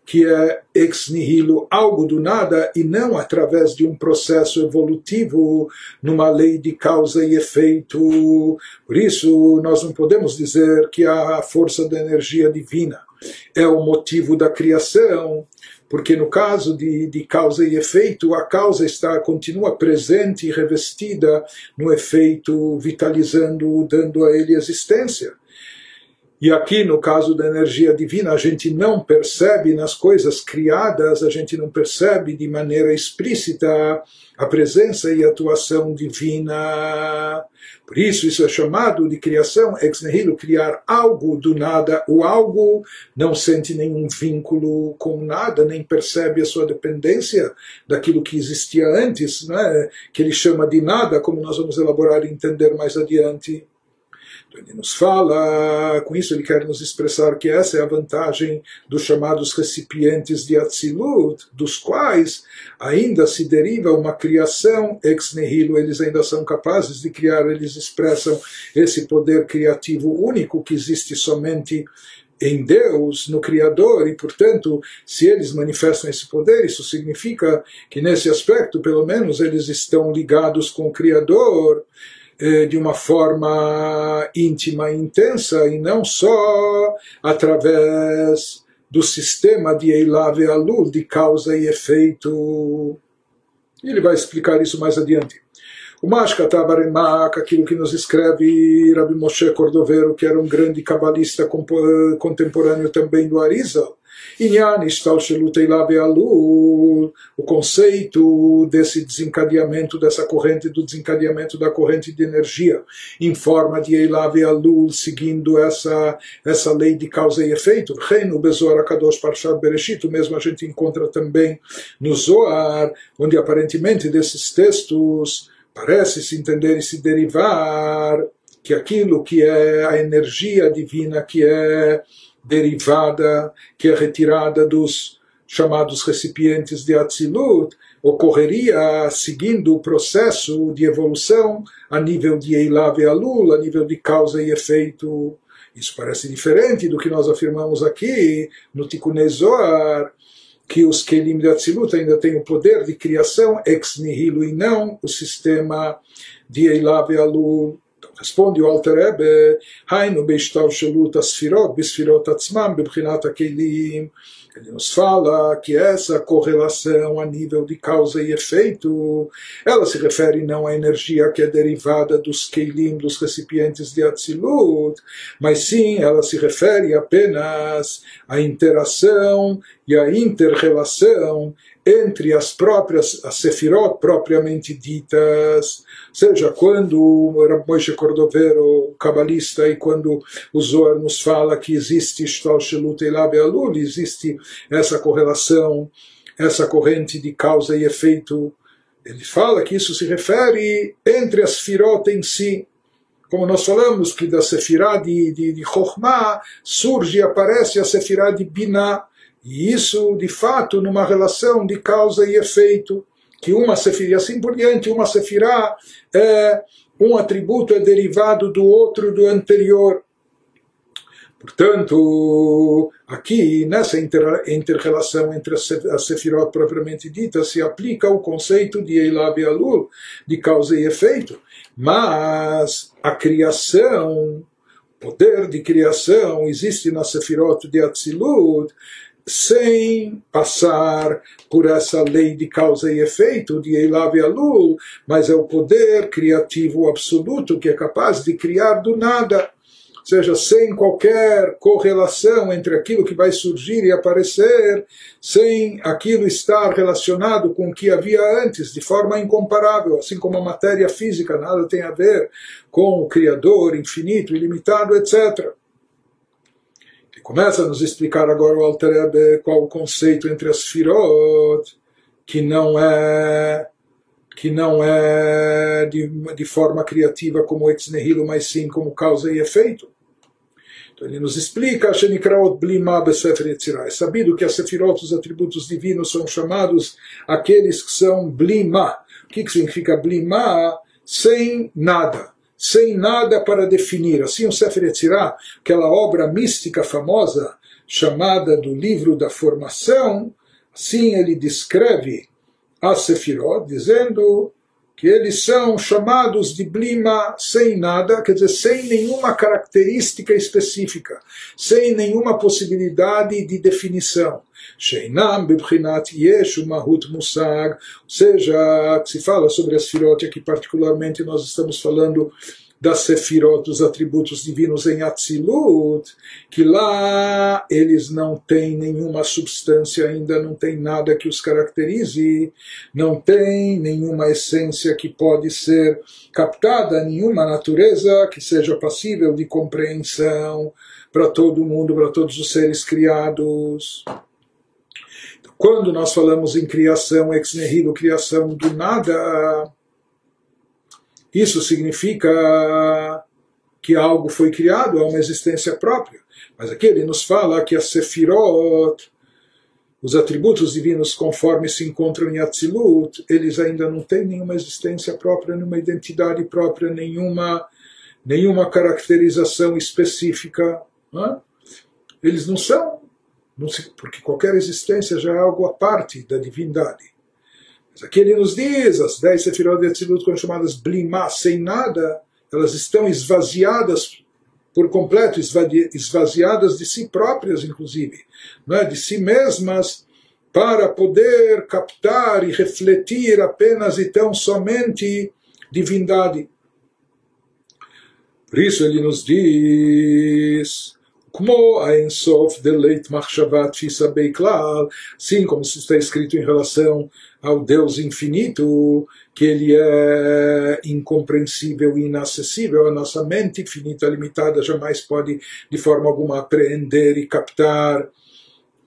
que é ex nihilo, algo do nada, e não através de um processo evolutivo, numa lei de causa e efeito. Por isso, nós não podemos dizer que a força da energia divina é o motivo da criação, porque no caso de, de causa e efeito, a causa está continua presente e revestida no efeito, vitalizando, dando a ele existência. E aqui, no caso da energia divina, a gente não percebe nas coisas criadas, a gente não percebe de maneira explícita a presença e atuação divina. Por isso, isso é chamado de criação ex nihilo, criar algo do nada. O algo não sente nenhum vínculo com nada, nem percebe a sua dependência daquilo que existia antes, né? que ele chama de nada, como nós vamos elaborar e entender mais adiante. Ele nos fala, com isso ele quer nos expressar que essa é a vantagem dos chamados recipientes de Atzilut, dos quais ainda se deriva uma criação ex nihilo, eles ainda são capazes de criar, eles expressam esse poder criativo único que existe somente em Deus, no Criador, e portanto, se eles manifestam esse poder, isso significa que nesse aspecto, pelo menos, eles estão ligados com o Criador de uma forma íntima e intensa e não só através do sistema de Eilav e Alul, de causa e efeito. Ele vai explicar isso mais adiante. O Mashkata Baremak, aquilo que nos escreve Rabbi Moshe Cordovero, que era um grande cabalista contemporâneo também do Arizal, Inyan Ishtalshelut Alul, o conceito desse desencadeamento, dessa corrente, do desencadeamento da corrente de energia em forma de Eilav Alul, seguindo essa, essa lei de causa e efeito. Reino Bezor Akadosh Parshat Bereshit, o mesmo a gente encontra também no Zoar, onde aparentemente desses textos parece se entender e se derivar que aquilo que é a energia divina, que é derivada que é retirada dos chamados recipientes de Atzilut, ocorreria seguindo o processo de evolução a nível de Eilav e Alul, a nível de causa e efeito. Isso parece diferente do que nós afirmamos aqui no Tikkun que os Kelim de Atzilut ainda têm o poder de criação ex nihilo e não o sistema de Eilav e Alul. Responde o Alter Rebbe, Hainu Beishtavshelut Asfirot, Bisfirot Atzmam, Bebrinat Akeilim. Ele nos fala que essa correlação a nível de causa e efeito, ela se refere não à energia que é derivada dos Keilim, dos recipientes de Atzilut, mas sim ela se refere apenas à interação e à interrelação entre as próprias, as sefirot propriamente ditas, seja quando Moshe Cordovero, cabalista, e quando o Zohar nos fala que existe Alul, existe essa correlação, essa corrente de causa e efeito, ele fala que isso se refere entre as firot em si, como nós falamos, que da Sefirah de, de, de surge e aparece a Sefirah de Binah, e isso, de fato, numa relação de causa e efeito, que uma sefirá, assim por diante, uma sefirá é um atributo é derivado do outro, do anterior. Portanto, aqui, nessa inter-relação entre a Sefirot propriamente dita, se aplica o conceito de Eilav e Alul, de causa e efeito. Mas a criação, poder de criação, existe na Sefirot de Atzilut, sem passar por essa lei de causa e efeito de Eilav e Alul, mas é o poder criativo absoluto que é capaz de criar do nada, ou seja, sem qualquer correlação entre aquilo que vai surgir e aparecer, sem aquilo estar relacionado com o que havia antes, de forma incomparável, assim como a matéria física nada tem a ver com o Criador infinito, ilimitado, etc começa a nos explicar agora o Alter Ebe qual o conceito entre as firot, que não é que não é de, de forma criativa como ex nihilo, mas sim como causa e efeito. Então ele nos explica. É sabido que as sefirot, os atributos divinos, são chamados aqueles que são Blima. O que, que significa Blima? Sem nada. Sem nada para definir. Assim o Sefer Yetzirah, aquela obra mística famosa, chamada do livro da formação, assim ele descreve a Sefirot, dizendo que eles são chamados de blima sem nada, quer dizer, sem nenhuma característica específica, sem nenhuma possibilidade de definição. Sheinam bebchinat yesh mahut musag, ou seja, se fala sobre as firot, aqui particularmente nós estamos falando das sefirot, dos atributos divinos em Atzilut, que lá eles não têm nenhuma substância ainda, não tem nada que os caracterize, não tem nenhuma essência que pode ser captada, nenhuma natureza que seja passível de compreensão para todo mundo, para todos os seres criados. Quando nós falamos em criação, ex nihilo, criação do nada, isso significa que algo foi criado, há uma existência própria. Mas aqui ele nos fala que a Sefirot, os atributos divinos conforme se encontram em Atzilut, eles ainda não têm nenhuma existência própria, nenhuma identidade própria, nenhuma, nenhuma caracterização específica. Eles não são, não se, porque qualquer existência já é algo à parte da divindade. Mas aqui ele nos diz, as dez sefirot de Atzilut, quando chamadas blimá, sem nada, elas estão esvaziadas por completo, esvaziadas de si próprias, inclusive, não é? de si mesmas, para poder captar e refletir apenas e tão somente divindade. Por isso ele nos diz como a Ensof Deleit Machshavat Fisa Beiklal, assim como está escrito em relação ao Deus infinito, que ele é incompreensível e inacessível, a nossa mente finita, limitada, jamais pode de forma alguma apreender e captar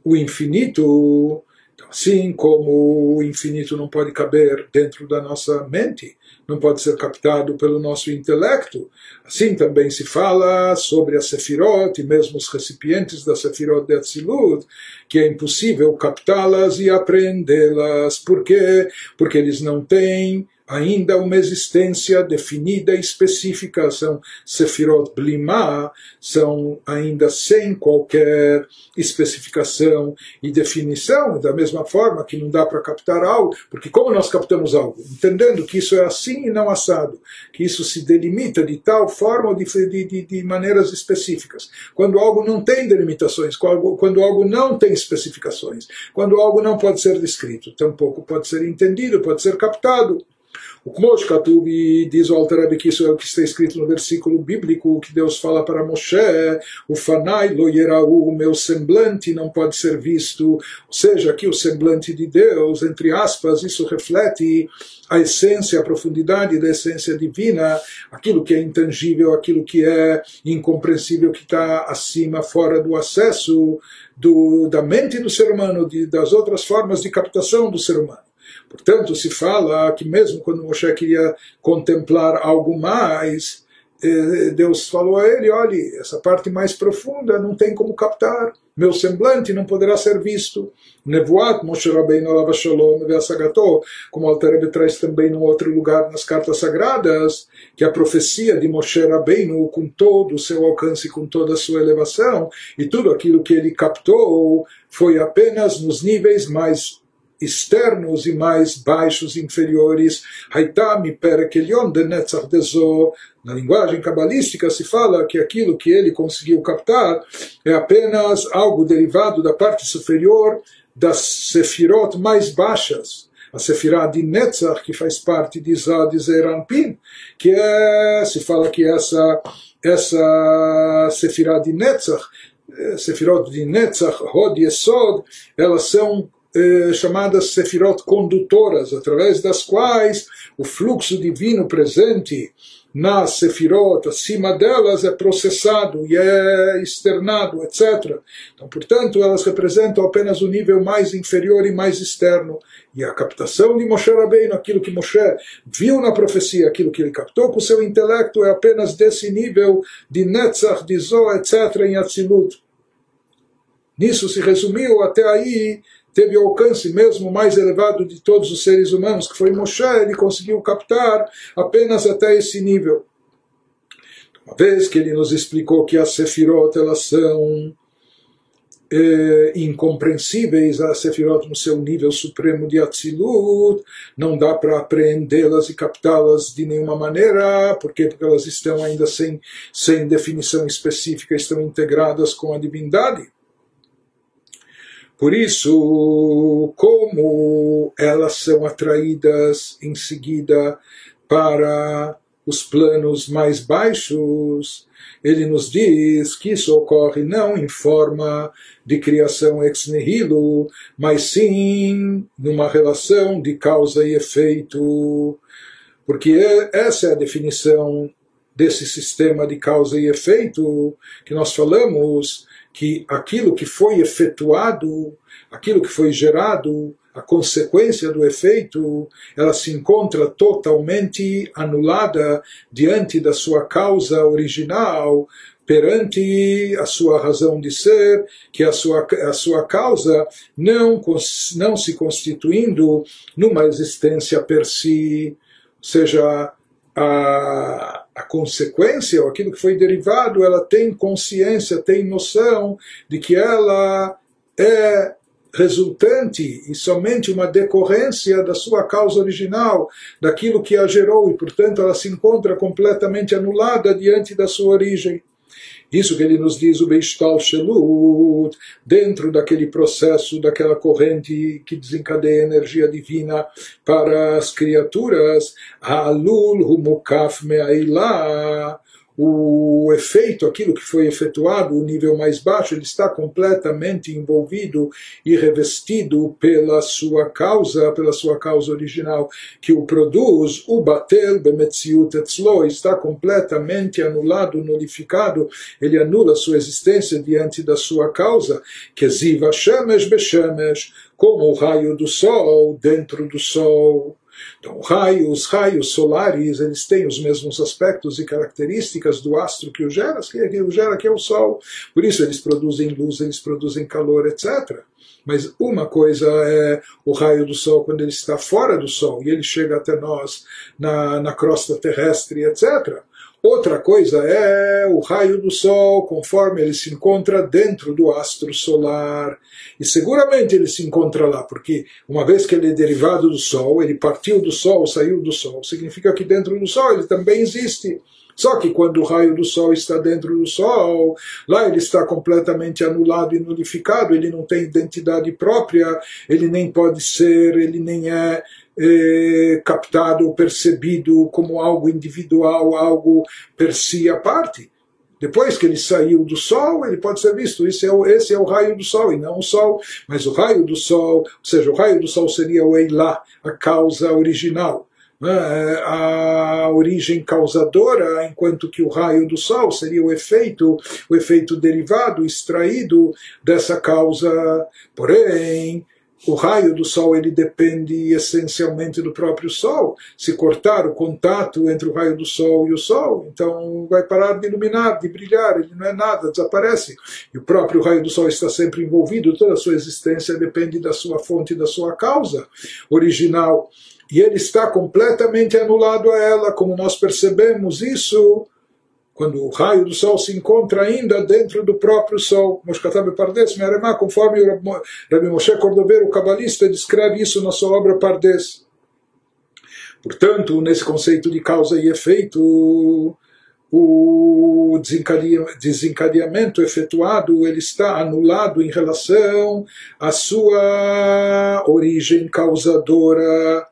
o infinito. Então, assim como o infinito não pode caber dentro da nossa mente, não pode ser captado pelo nosso intelecto. Assim também se fala sobre a Sefirot e mesmo os recipientes da Sefirot de Atzilut, que é impossível captá-las e apreendê-las. Por quê? Porque eles não têm ainda uma existência definida e específica, são Sefirot Blimá, são ainda sem qualquer especificação e definição, da mesma forma que não dá para captar algo, porque como nós captamos algo? Entendendo que isso é assim e não assado, que isso se delimita de tal forma ou de, de, de maneiras específicas. Quando algo não tem delimitações, quando, algo não tem especificações, quando algo não pode ser descrito, tampouco pode ser entendido, pode ser captado. O Kmosh Katubi diz o Alter que isso é o que está escrito no versículo bíblico que Deus fala para Moshe, o Fanai lo yerau, o meu semblante não pode ser visto, ou seja, aqui o semblante de Deus, entre aspas, isso reflete a essência, a profundidade da essência divina, aquilo que é intangível, aquilo que é incompreensível, que está acima, fora do acesso do, da mente do ser humano, de, das outras formas de captação do ser humano. Portanto, se fala que mesmo quando Moshe queria contemplar algo mais, eh, Deus falou a ele: olhe, essa parte mais profunda não tem como captar, meu semblante não poderá ser visto. Nevoat Moshe Rabbeinu Alav Shalom como Alter traz também num outro lugar nas cartas sagradas, que a profecia de Moshe Rabbeinu, com todo o seu alcance, com toda a sua elevação, e tudo aquilo que ele captou, foi apenas nos níveis mais externos e mais baixos, inferiores. Haitami perekelion de netzach dezo. Na linguagem cabalística se fala que aquilo que ele conseguiu captar é apenas algo derivado da parte superior das sefirot mais baixas. A sefirá de Netzach, que faz parte de Zad Zeranpin, que é, se fala que essa, essa sefirá de Netzach, eh, sefirot de Netzach, Hod Yesod, elas são eh, chamadas sefirot condutoras, através das quais o fluxo divino presente nas sefirot, acima delas, é processado e é externado, etc. Então, portanto, elas representam apenas o nível mais inferior e mais externo. E a captação de Moshe Rabbeinu, aquilo que Moshe viu na profecia, aquilo que ele captou com o seu intelecto, é apenas desse nível de Netzach, de Zoh, etc., em Atzilut. Nisso se resumiu até aí teve o alcance mesmo mais elevado de todos os seres humanos, que foi Moshe, ele conseguiu captar apenas até esse nível. Uma vez que ele nos explicou que as sefirot elas são é, incompreensíveis, as sefirot no seu nível supremo de Atzilut, não dá para apreendê-las e captá-las de nenhuma maneira, porque, porque elas estão ainda sem, sem definição específica, estão integradas com a divindade. Por isso, como elas são atraídas em seguida para os planos mais baixos, ele nos diz que isso ocorre não em forma de criação ex nihilo, mas sim numa relação de causa e efeito. Porque essa é a definição desse sistema de causa e efeito que nós falamos que aquilo que foi efetuado, aquilo que foi gerado, a consequência do efeito, ela se encontra totalmente anulada diante da sua causa original, perante a sua razão de ser, que a sua, a sua causa não, não se constituindo numa existência per si, ou seja, a, a consequência, ou aquilo que foi derivado, ela tem consciência, tem noção de que ela é resultante e somente uma decorrência da sua causa original, daquilo que a gerou, e portanto ela se encontra completamente anulada diante da sua origem. Isso que ele nos diz, o Beishtal Shelut, dentro daquele processo, daquela corrente que desencadeia a energia divina para as criaturas, Alul Humukaf Me'ailah, o efeito, aquilo que foi efetuado, o nível mais baixo, ele está completamente envolvido e revestido pela sua causa, pela sua causa original, que o produz, o batel bemetziut etzlo, está completamente anulado, nulificado, ele anula sua existência diante da sua causa, que ziva shemesh beshemesh, como o raio do sol dentro do sol. Então, raio, os raios solares, eles têm os mesmos aspectos e características do astro que o gera, que o gera que é o Sol. Por isso eles produzem luz, eles produzem calor, etc. Mas uma coisa é o raio do Sol quando ele está fora do Sol e ele chega até nós na, na crosta terrestre, etc. Outra coisa é o raio do Sol, conforme ele se encontra dentro do astro solar. E seguramente ele se encontra lá, porque uma vez que ele é derivado do Sol, ele partiu do Sol, saiu do Sol, significa que dentro do Sol ele também existe. Só que quando o raio do Sol está dentro do Sol, lá ele está completamente anulado e nulificado, ele não tem identidade própria, ele nem pode ser, ele nem é eh, captado ou percebido como algo individual, algo per si à parte. Depois que ele saiu do Sol, ele pode ser visto. Esse é, o, esse é o raio do Sol, e não o Sol. Mas o raio do Sol, ou seja, o raio do Sol seria o Eilah, a causa original. Né? A origem causadora, enquanto que o raio do Sol seria o efeito, o efeito derivado, extraído dessa causa. Porém, o raio do Sol ele depende essencialmente do próprio Sol. Se cortar o contato entre o raio do Sol e o Sol, então vai parar de iluminar, de brilhar, ele não é nada, desaparece. E o próprio raio do Sol está sempre envolvido, toda a sua existência depende da sua fonte, da sua causa original. E ele está completamente anulado a ela, como nós percebemos isso quando o raio do sol se encontra ainda dentro do próprio sol. Moshkatab Pardes, Meremá, conforme Rabbi Moshe Cordoveiro, o cabalista, descreve isso na sua obra Pardes. Portanto, nesse conceito de causa e efeito, o desencadeamento efetuado ele está anulado em relação à sua origem causadora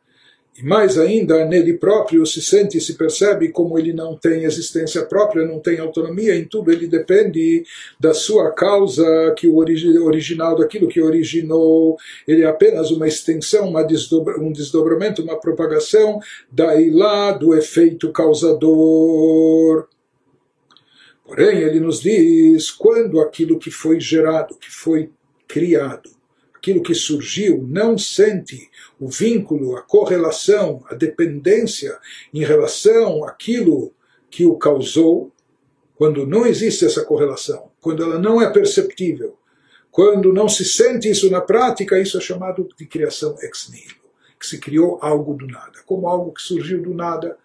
e mais ainda, nele próprio se sente e se percebe como ele não tem existência própria, não tem autonomia, em tudo ele depende da sua causa, que o original daquilo que originou, ele é apenas uma extensão, uma desdobra, um desdobramento, uma propagação daí lá do efeito causador. Porém, ele nos diz quando aquilo que foi gerado, que foi criado, aquilo que surgiu, não sente o vínculo, a correlação, a dependência em relação àquilo que o causou, quando não existe essa correlação, quando ela não é perceptível, quando não se sente isso na prática, isso é chamado de criação ex nihilo, que se criou algo do nada, como algo que surgiu do nada.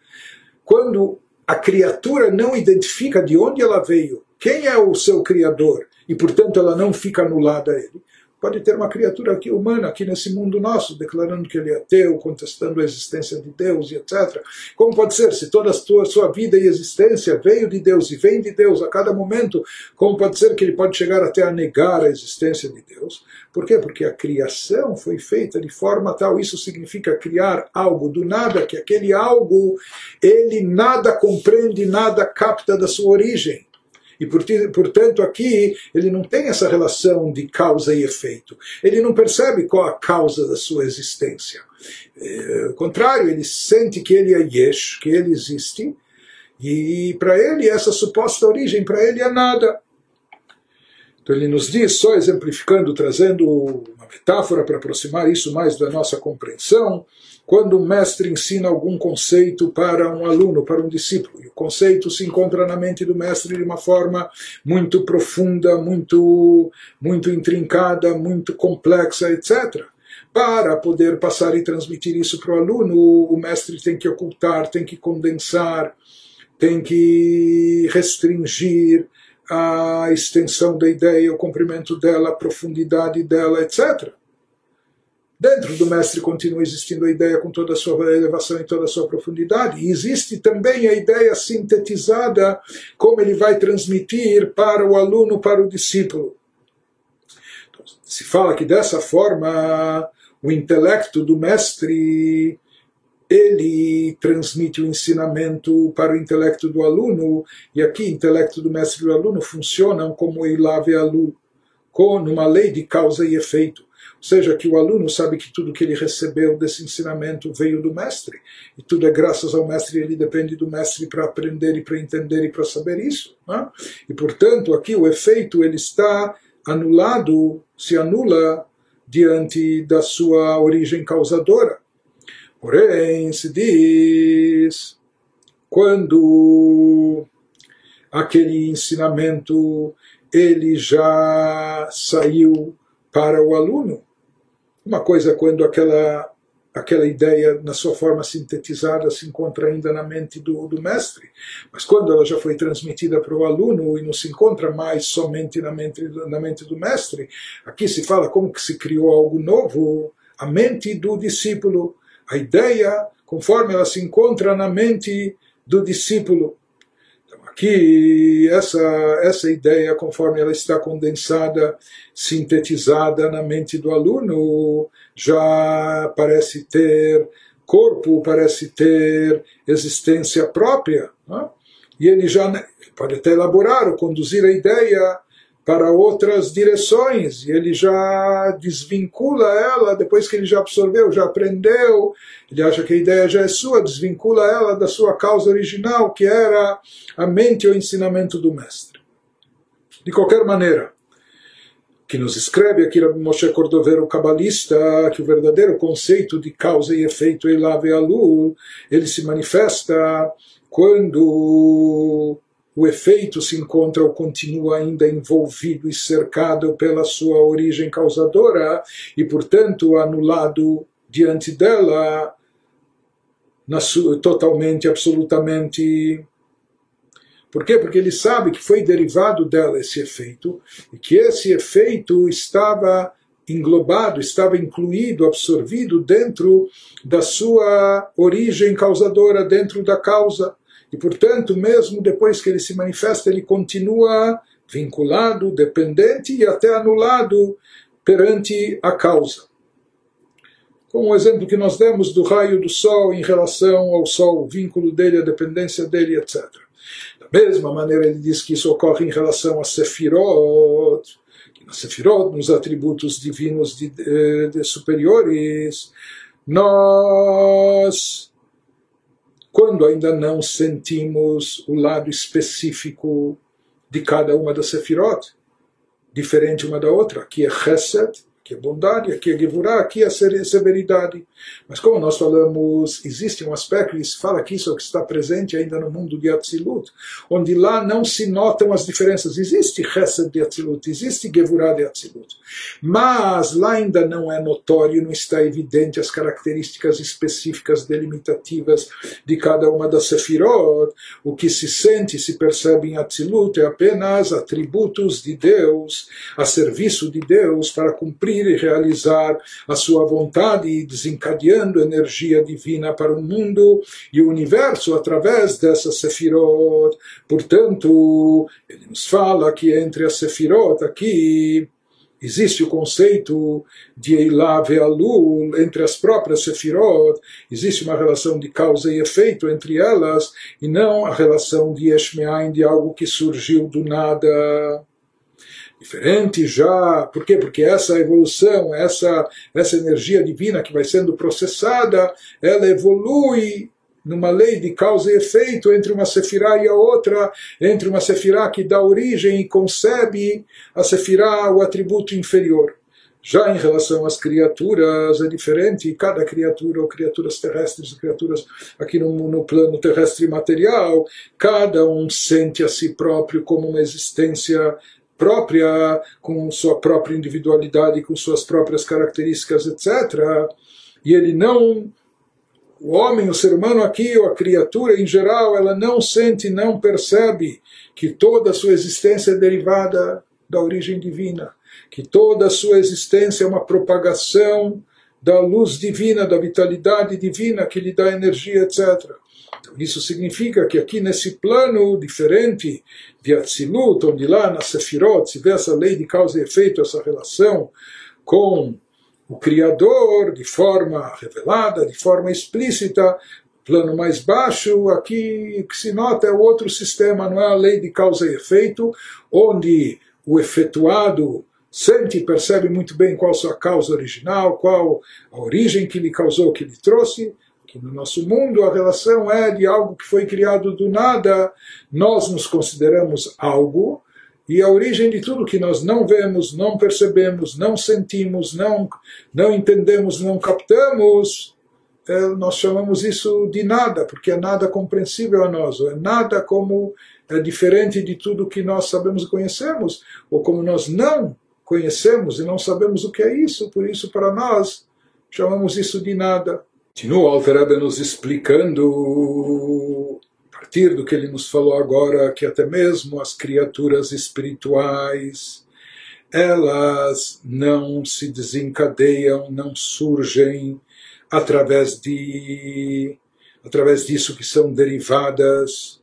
Quando a criatura não identifica de onde ela veio, quem é o seu criador, e portanto ela não fica anulada a ele, Pode ter uma criatura aqui humana, aqui nesse mundo nosso, declarando que ele é ateu, contestando a existência de Deus e etc. Como pode ser? Se toda a sua, sua vida e existência veio de Deus e vem de Deus a cada momento, como pode ser que ele pode chegar até a negar a existência de Deus? Por quê? Porque a criação foi feita de forma tal, isso significa criar algo do nada, que aquele algo, ele nada compreende, nada capta da sua origem. E, portanto, aqui ele não tem essa relação de causa e efeito. Ele não percebe qual a causa da sua existência. É, ao contrário, ele sente que ele é Yesh, que ele existe, e para ele essa suposta origem, para ele é nada. Então ele nos diz, só exemplificando, trazendo uma metáfora para aproximar isso mais da nossa compreensão, quando o mestre ensina algum conceito para um aluno, para um discípulo, e o conceito se encontra na mente do mestre de uma forma muito profunda, muito, muito intrincada, muito complexa, etc. Para poder passar e transmitir isso para o aluno, o mestre tem que ocultar, tem que condensar, tem que restringir a extensão da ideia, o comprimento dela, a profundidade dela, etc. Dentro do mestre continua existindo a ideia com toda a sua elevação e toda a sua profundidade. E existe também a ideia sintetizada, como ele vai transmitir para o aluno, para o discípulo. Então, se fala que dessa forma o intelecto do mestre ele transmite o ensinamento para o intelecto do aluno, e aqui intelecto do mestre e do aluno funcionam como Ilav e Alu, com uma lei de causa e efeito seja, que o aluno sabe que tudo que ele recebeu desse ensinamento veio do mestre, e tudo é graças ao mestre, ele depende do mestre para aprender e para entender e para saber isso. Né? E, portanto, aqui o efeito ele está anulado, se anula diante da sua origem causadora. Porém, se diz, quando aquele ensinamento ele já saiu para o aluno, uma coisa quando aquela, aquela ideia, na sua forma sintetizada, se encontra ainda na mente do, do mestre, mas quando ela já foi transmitida para o aluno e não se encontra mais somente na mente, na mente do mestre, aqui se fala como que se criou algo novo, a mente do discípulo, a ideia, conforme ela se encontra na mente do discípulo que essa, essa ideia, conforme ela está condensada, sintetizada na mente do aluno, já parece ter corpo, parece ter existência própria. Né? E ele já pode até elaborar ou conduzir a ideia para outras direções, e ele já desvincula ela depois que ele já absorveu, já aprendeu, ele acha que a ideia já é sua, desvincula ela da sua causa original, que era a mente ou o ensinamento do mestre. De qualquer maneira, que nos escreve aqui Rabbi Moshe Cordovero, cabalista, que o verdadeiro conceito de causa e efeito Elav e Alul, ele se manifesta quando o efeito se encontra ou continua ainda envolvido e cercado pela sua origem causadora e, portanto, anulado diante dela sua, totalmente, absolutamente. Por quê? Porque ele sabe que foi derivado dela esse efeito e que esse efeito estava englobado, estava incluído, absorvido dentro da sua origem causadora, dentro da causa. E, portanto, mesmo depois que ele se manifesta, ele continua vinculado, dependente e até anulado perante a causa. como o exemplo que nós demos do raio do Sol em relação ao Sol, o vínculo dele, a dependência dele, etc. Da mesma maneira, ele diz que isso ocorre em relação a Sefirot, que na Sefirot, nos atributos divinos de, de, de superiores, nós, quando ainda não sentimos o lado específico de cada uma das Sefirot, diferente uma da outra, aqui é Chesed, aqui é bondade, aqui é Gevurah, aqui é severidade. Mas como nós falamos, existe um aspecto, e se fala que isso é o que está presente ainda no mundo de Atzilut, onde lá não se notam as diferenças. Existe Chesed de Atzilut, existe Gevurah de Atzilut. Mas lá ainda não é notório, não está evidente as características específicas delimitativas de cada uma das Sefirot. O que se sente, se percebe em Atzilut é apenas atributos de Deus, a serviço de Deus para cumprir cumprir e realizar a sua vontade, desencadeando energia divina para o mundo e o universo através dessa Sefirot. Portanto, ele nos fala que entre as Sefirot aqui existe o conceito de Eilah Ve'alul entre as próprias Sefirot, existe uma relação de causa e efeito entre elas, e não a relação de Eshmeain, de algo que surgiu do nada diferente já. Por quê? Porque essa evolução, essa, essa energia divina que vai sendo processada, ela evolui numa lei de causa e efeito entre uma sefirá e a outra, entre uma sefirá que dá origem e concebe a sefirá, o atributo inferior. Já em relação às criaturas é diferente, cada criatura, ou criaturas terrestres, criaturas aqui no, no plano terrestre material, cada um sente a si próprio como uma existência própria, com sua própria individualidade, com suas próprias características, etc. E ele não. O homem, o ser humano aqui, ou a criatura em geral, ela não sente, não percebe que toda a sua existência é derivada da origem divina, que toda a sua existência é uma propagação da luz divina, da vitalidade divina que lhe dá energia, etc. Isso significa que aqui nesse plano diferente de Atzilut, onde lá na Sefirot se vê essa lei de causa e efeito, essa relação com o Criador de forma revelada, de forma explícita, plano mais baixo, aqui que se nota é o outro sistema, não é a lei de causa e efeito, onde o efetuado sente e percebe muito bem qual sua causa original, qual a origem que lhe causou, que lhe trouxe, que no nosso mundo a relação é de algo que foi criado do nada, nós nos consideramos algo, e a origem de tudo que nós não vemos, não percebemos, não sentimos, não, não entendemos, não captamos, é, nós chamamos isso de nada, porque é nada compreensível a nós, ou é nada como é diferente de tudo que nós sabemos e conhecemos, ou como nós não conhecemos e não sabemos o que é isso, por isso para nós chamamos isso de nada. Continua o Alter nos explicando, a partir do que ele nos falou agora, que até mesmo as criaturas espirituais, elas não se desencadeiam, não surgem através de através disso que são derivadas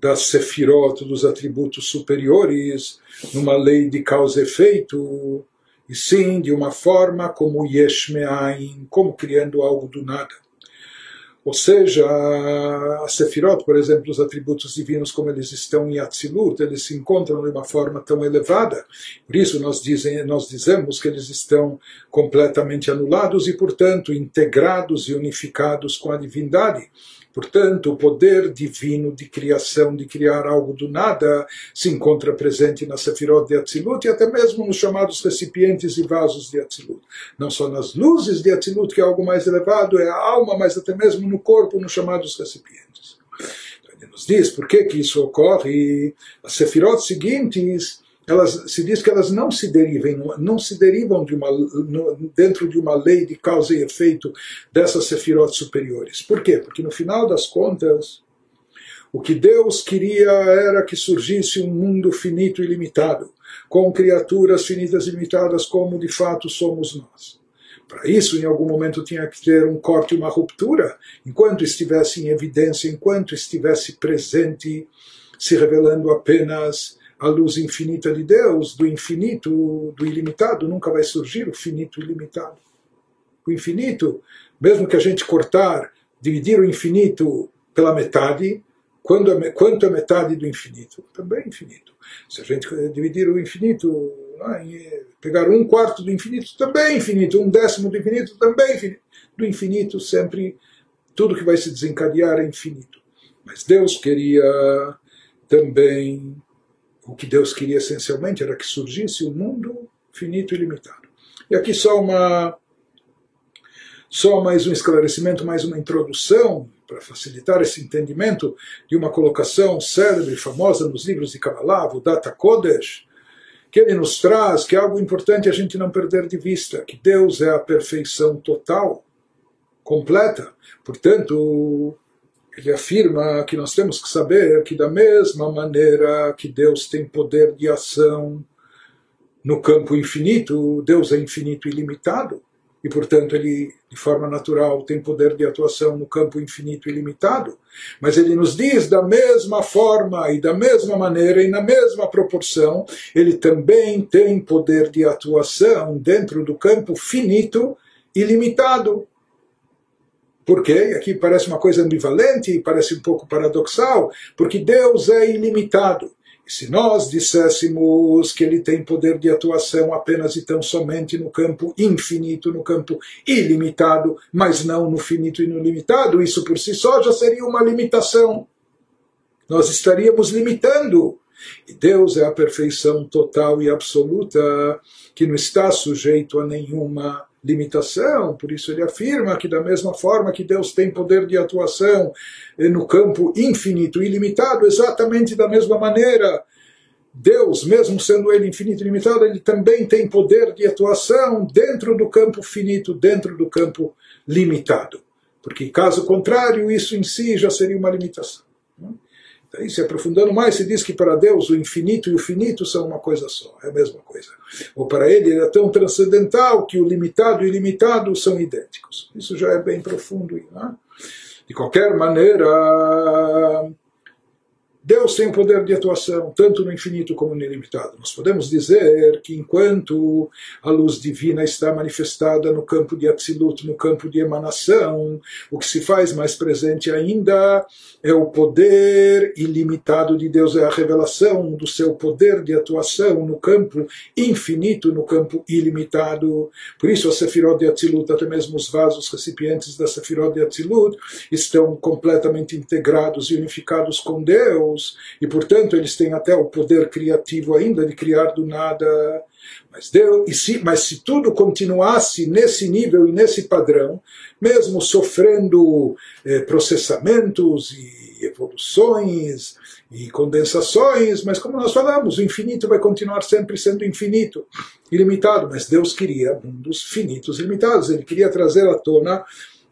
das sefirot, dos atributos superiores, numa lei de causa e efeito, e sim de uma forma como Yesh Me'ain, como criando algo do nada. Ou seja, a Sefirot, por exemplo, os atributos divinos como eles estão em Atzilut, eles se encontram de uma forma tão elevada. Por isso nós, dizem, nós dizemos que eles estão completamente anulados e, portanto, integrados e unificados com a divindade. Portanto, o poder divino de criação, de criar algo do nada, se encontra presente na Sefirot de Atzilut e até mesmo nos chamados recipientes e vasos de Atzilut. Não só nas luzes de Atzilut, que é algo mais elevado, é a alma, mas até mesmo no corpo, nos chamados recipientes. Então, ele nos diz por que, que isso ocorre. As Sefirot seguintes elas se diz que elas não se derivam, não se derivam de uma, dentro de uma lei de causa e efeito dessas sefirot superiores. Por quê? Porque no final das contas, o que Deus queria era que surgisse um mundo finito e limitado, com criaturas finitas e limitadas como de fato somos nós. Para isso, em algum momento, tinha que ter um corte, uma ruptura, enquanto estivesse em evidência, enquanto estivesse presente, se revelando apenas a luz infinita de Deus, do infinito, do ilimitado, nunca vai surgir o finito ilimitado. o infinito, mesmo que a gente cortar, dividir o infinito pela metade, quando é, quanto é metade do infinito? Também é infinito. Se a gente dividir o infinito, é, pegar um quarto do infinito, também é infinito. Um décimo do infinito, também é infinito. Do infinito, sempre, tudo que vai se desencadear é infinito. Mas Deus queria também, o que Deus queria essencialmente era que surgisse um mundo finito e limitado. E aqui só uma só mais um esclarecimento, mais uma introdução para facilitar esse entendimento de uma colocação célebre, famosa nos livros de Kabbalah, o Data Kodesh, que ele nos traz que é algo importante a gente não perder de vista, que Deus é a perfeição total, completa. Portanto, ele afirma que nós temos que saber que da mesma maneira que Deus tem poder de ação no campo infinito, Deus é infinito e ilimitado e, portanto, ele, de forma natural, tem poder de atuação no campo infinito e limitado. Mas ele nos diz, da mesma forma e da mesma maneira e na mesma proporção, ele também tem poder de atuação dentro do campo finito e limitado. Por quê? Aqui parece uma coisa ambivalente, parece um pouco paradoxal, porque Deus é ilimitado. E se nós disséssemos que ele tem poder de atuação apenas e tão somente no campo infinito, no campo ilimitado, mas não no finito e no limitado, isso por si só já seria uma limitação. Nós estaríamos limitando. E Deus é a perfeição total e absoluta que não está sujeito a nenhuma limitação, por isso ele afirma que da mesma forma que Deus tem poder de atuação eh, no campo infinito e ilimitado, exatamente da mesma maneira, Deus, mesmo sendo ele infinito e limitado, ele também tem poder de atuação dentro do campo finito, dentro do campo limitado. Porque caso contrário, isso em si já seria uma limitação. Daí, se aprofundando mais, se diz que para Deus o infinito e o finito são uma coisa só, é a mesma coisa. Ou para ele ele é tão transcendental que o limitado e o ilimitado são idênticos. Isso já é bem profundo. Né? De qualquer maneira, Deus tem o poder de atuação tanto no infinito como no ilimitado. Nós podemos dizer que enquanto a luz divina está manifestada no campo de Atzilut, no campo de emanação, o que se faz mais presente ainda é o poder ilimitado de Deus, é a revelação do seu poder de atuação no campo infinito, no campo ilimitado. Por isso a Sefirot de Atzilut, até mesmo os vasos recipientes da Sefirot de Atzilut, estão completamente integrados e unificados com Deus E portanto eles têm até o poder criativo ainda de criar do nada. Mas, Deus, e se, mas se tudo continuasse nesse nível e nesse padrão, mesmo sofrendo eh, processamentos e evoluções e condensações, mas como nós falamos, o infinito vai continuar sempre sendo infinito, ilimitado, mas Deus queria mundos finitos limitados, ele queria trazer à tona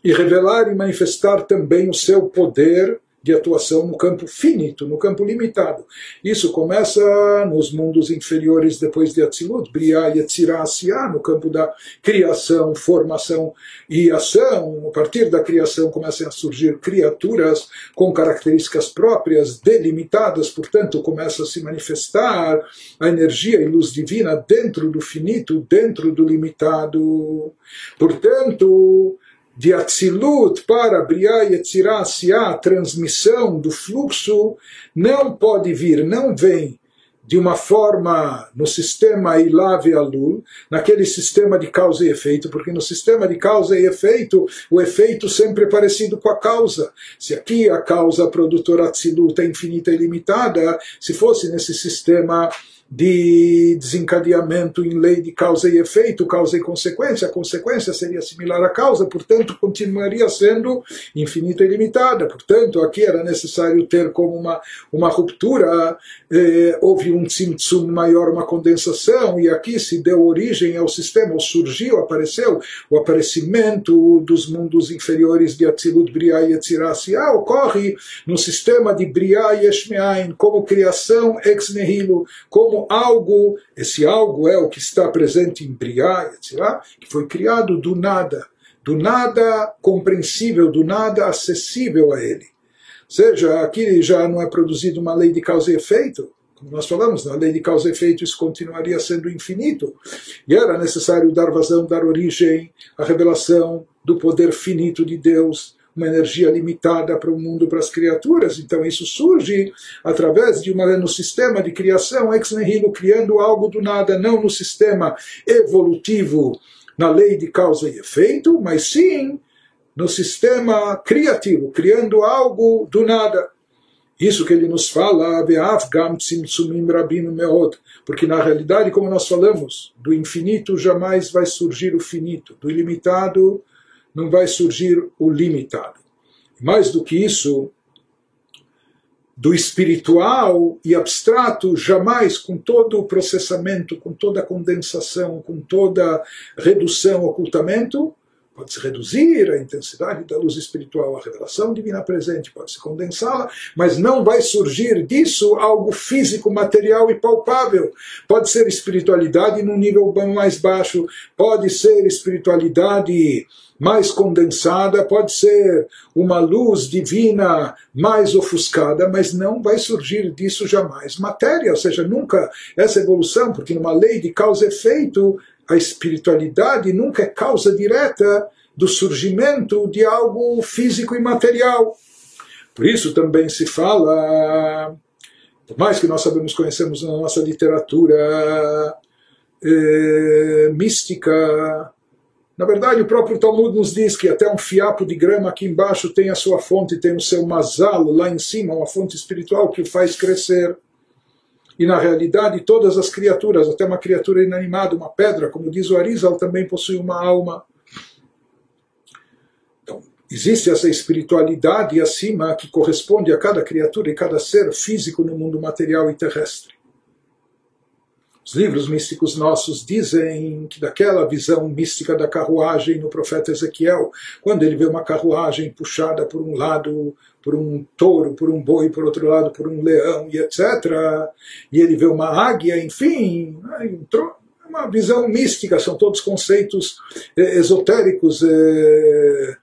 e revelar e manifestar também o seu poder de atuação no campo finito, no campo limitado. Isso começa nos mundos inferiores depois de Atzilut, Briah e Asiyah, no campo da criação, formação e ação. A partir da criação começam a surgir criaturas com características próprias, delimitadas, portanto começa a se manifestar a energia e luz divina dentro do finito, dentro do limitado. Portanto, de Atzilut para Briah Yetzirah Asiá, a transmissão do fluxo, não pode vir, não vem de uma forma no sistema Ilave Alul, naquele sistema de causa e efeito, porque no sistema de causa e efeito, o efeito sempre é parecido com a causa. Se aqui a causa produtora Atzilut é infinita e limitada, se fosse nesse sistema de desencadeamento em lei de causa e efeito, causa e consequência, a consequência seria similar à causa, portanto, continuaria sendo infinita e limitada. Portanto, aqui era necessário ter como uma, uma ruptura, eh, houve um tzimtzum maior, uma condensação, e aqui se deu origem ao sistema, ou surgiu, apareceu, o aparecimento dos mundos inferiores de Atzilut, Briah e Yetzirah ocorre no sistema de Briah e Eshmeain, como criação ex nihilo, como como algo, esse algo é o que está presente em Briá, etc., que foi criado do nada, do nada compreensível, do nada acessível a ele. Ou seja, aqui já não é produzido uma lei de causa e efeito, como nós falamos, na lei de causa e efeito, isso continuaria sendo infinito. E era necessário dar vazão, dar origem à revelação do poder finito de Deus, uma energia limitada para o mundo, para as criaturas. Então isso surge através de uma no sistema de criação ex nihilo, criando algo do nada, não no sistema evolutivo, na lei de causa e efeito, mas sim no sistema criativo, criando algo do nada. Isso que ele nos fala, porque na realidade, como nós falamos, do infinito jamais vai surgir o finito, do ilimitado não vai surgir o limitado. Mais do que isso, do espiritual e abstrato, jamais com todo o processamento, com toda a condensação, com toda redução, ocultamento, Pode-se reduzir a intensidade da luz espiritual, a revelação divina presente, pode-se condensá-la, mas não vai surgir disso algo físico, material e palpável. Pode ser espiritualidade num nível mais baixo, pode ser espiritualidade mais condensada, pode ser uma luz divina mais ofuscada, mas não vai surgir disso jamais matéria, ou seja, nunca essa evolução, porque numa lei de causa e efeito a espiritualidade nunca é causa direta do surgimento de algo físico e material. Por isso também se fala, por mais que nós sabemos, conhecemos na nossa literatura é, mística, na verdade, o próprio Talmud nos diz que até um fiapo de grama aqui embaixo tem a sua fonte, tem o seu mazal lá em cima, uma fonte espiritual que o faz crescer. E na realidade, todas as criaturas, até uma criatura inanimada, uma pedra, como diz o Arizal, também possui uma alma. Então, existe essa espiritualidade acima que corresponde a cada criatura e cada ser físico no mundo material e terrestre. Os livros místicos nossos dizem que daquela visão mística da carruagem no profeta Ezequiel, quando ele vê uma carruagem puxada por um lado por um touro, por um boi, por outro lado por um leão e etc. E ele vê uma águia, enfim, né, uma visão mística, são todos conceitos eh, esotéricos eh,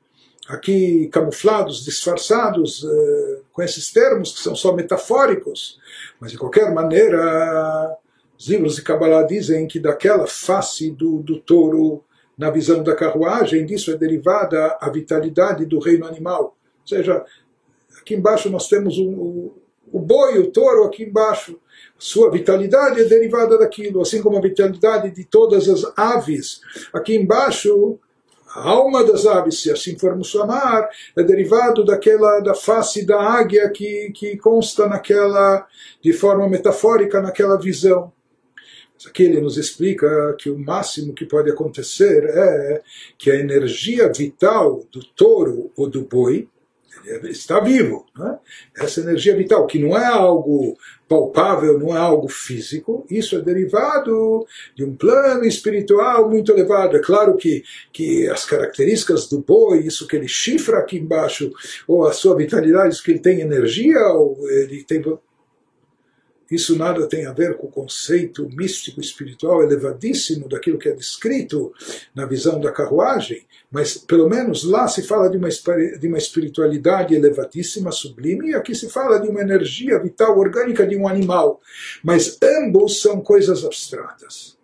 aqui camuflados, disfarçados eh, com esses termos que são só metafóricos, mas de qualquer maneira os livros de Kabbalah dizem que daquela face do, do touro na visão da carruagem, disso é derivada a vitalidade do reino animal. Ou seja, Aqui embaixo nós temos o, boi, o touro aqui embaixo. Sua vitalidade é derivada daquilo, assim como a vitalidade de todas as aves. Aqui embaixo, a alma das aves, se assim formos chamar, é derivado daquela da face da águia que, que consta naquela, de forma metafórica, naquela visão. Aqui ele nos explica que o máximo que pode acontecer é que a energia vital do touro ou do boi está vivo. Né? Essa energia vital, que não é algo palpável, não é algo físico, isso é derivado de um plano espiritual muito elevado. É claro que, que as características do boi, isso que ele chifra aqui embaixo, ou a sua vitalidade, isso que ele tem energia, ou ele tem isso nada tem a ver com o conceito místico espiritual elevadíssimo daquilo que é descrito na visão da carruagem, mas pelo menos lá se fala de uma, de uma espiritualidade elevadíssima, sublime, e aqui se fala de uma energia vital orgânica de um animal. Mas ambos são coisas abstratas.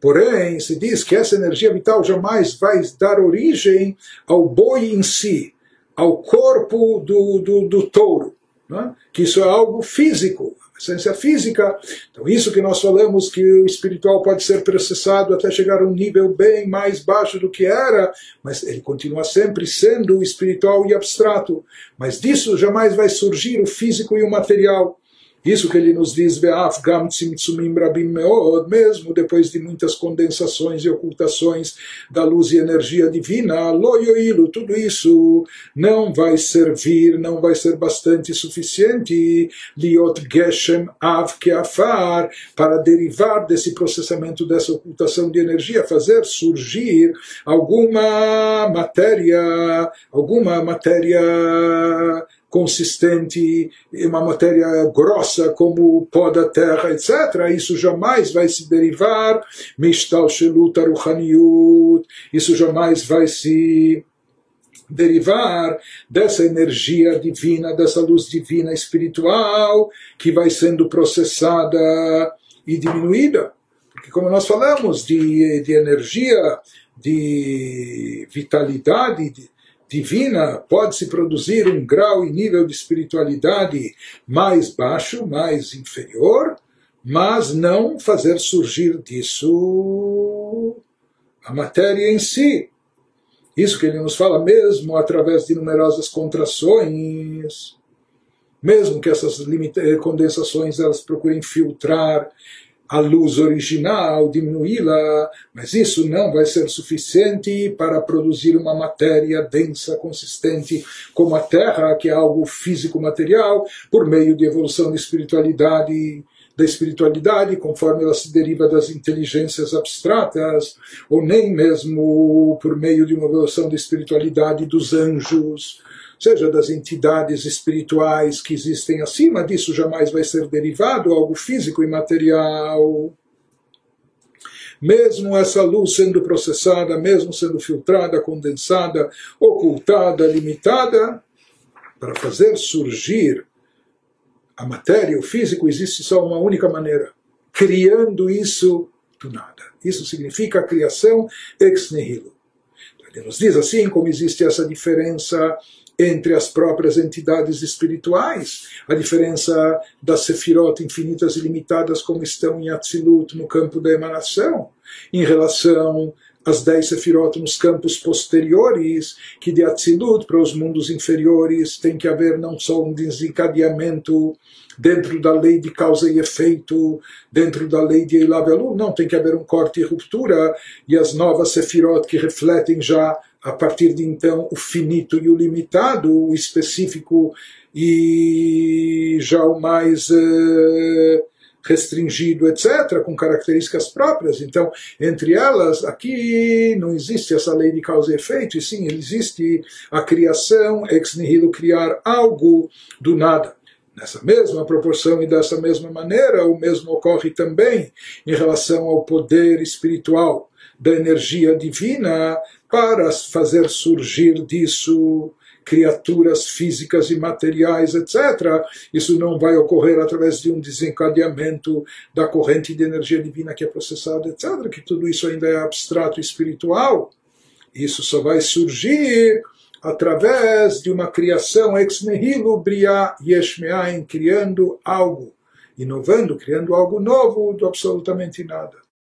Porém, se diz que essa energia vital jamais vai dar origem ao boi em si, ao corpo do, do, do touro. É? Que isso é algo físico, essência física. Então, isso que nós falamos que o espiritual pode ser processado até chegar a um nível bem mais baixo do que era, mas ele continua sempre sendo espiritual e abstrato. Mas disso jamais vai surgir o físico e o material. Isso que ele nos diz, mesmo depois de muitas condensações e ocultações da luz e energia divina, tudo isso não vai servir, não vai ser bastante suficiente, para derivar desse processamento, dessa ocultação de energia, fazer surgir alguma matéria, alguma matéria consistente, uma matéria grossa como o pó da terra, etc. Isso jamais vai se derivar, mistal shelut isso jamais vai se derivar dessa energia divina, dessa luz divina espiritual que vai sendo processada e diminuída. Porque, como nós falamos, de, de energia, de vitalidade de, divina, pode-se produzir um grau e nível de espiritualidade mais baixo, mais inferior, mas não fazer surgir disso a matéria em si. Isso que ele nos fala mesmo através de numerosas contrações, mesmo que essas condensações elas procurem filtrar a luz original, diminuí-la, mas isso não vai ser suficiente para produzir uma matéria densa, consistente, como a Terra, que é algo físico-material, por meio de evolução de espiritualidade da espiritualidade, conforme ela se deriva das inteligências abstratas, ou nem mesmo por meio de uma evolução da espiritualidade dos anjos, seja das entidades espirituais que existem acima disso, jamais vai ser derivado algo físico e material. Mesmo essa luz sendo processada, mesmo sendo filtrada, condensada, ocultada, limitada, para fazer surgir a matéria, o físico, existe só uma única maneira: criando isso do nada. Isso significa a criação ex nihilo. Ele nos diz assim como existe essa diferença entre as próprias entidades espirituais, a diferença das sefirot infinitas e limitadas como estão em Atzilut no campo da emanação, em relação as dez sefirot nos campos posteriores, que de Atzilut para os mundos inferiores tem que haver não só um desencadeamento dentro da lei de causa e efeito, dentro da lei de Eilav não, tem que haver um corte e ruptura, e as novas sefirot que refletem já, a partir de então, o finito e o limitado, o específico e já o mais... Uh, restringido, etc., com características próprias. Então, entre elas, aqui não existe essa lei de causa e efeito, e sim existe a criação, ex nihilo, criar algo do nada. Nessa mesma proporção e dessa mesma maneira, o mesmo ocorre também em relação ao poder espiritual da energia divina para fazer surgir disso criaturas físicas e materiais, etc. Isso não vai ocorrer através de um desencadeamento da corrente de energia divina que é processada, etc. Que tudo isso ainda é abstrato e espiritual. Isso só vai surgir através de uma criação ex nihilo bria yesh me'ain, criando algo, inovando, criando algo novo do absolutamente nada.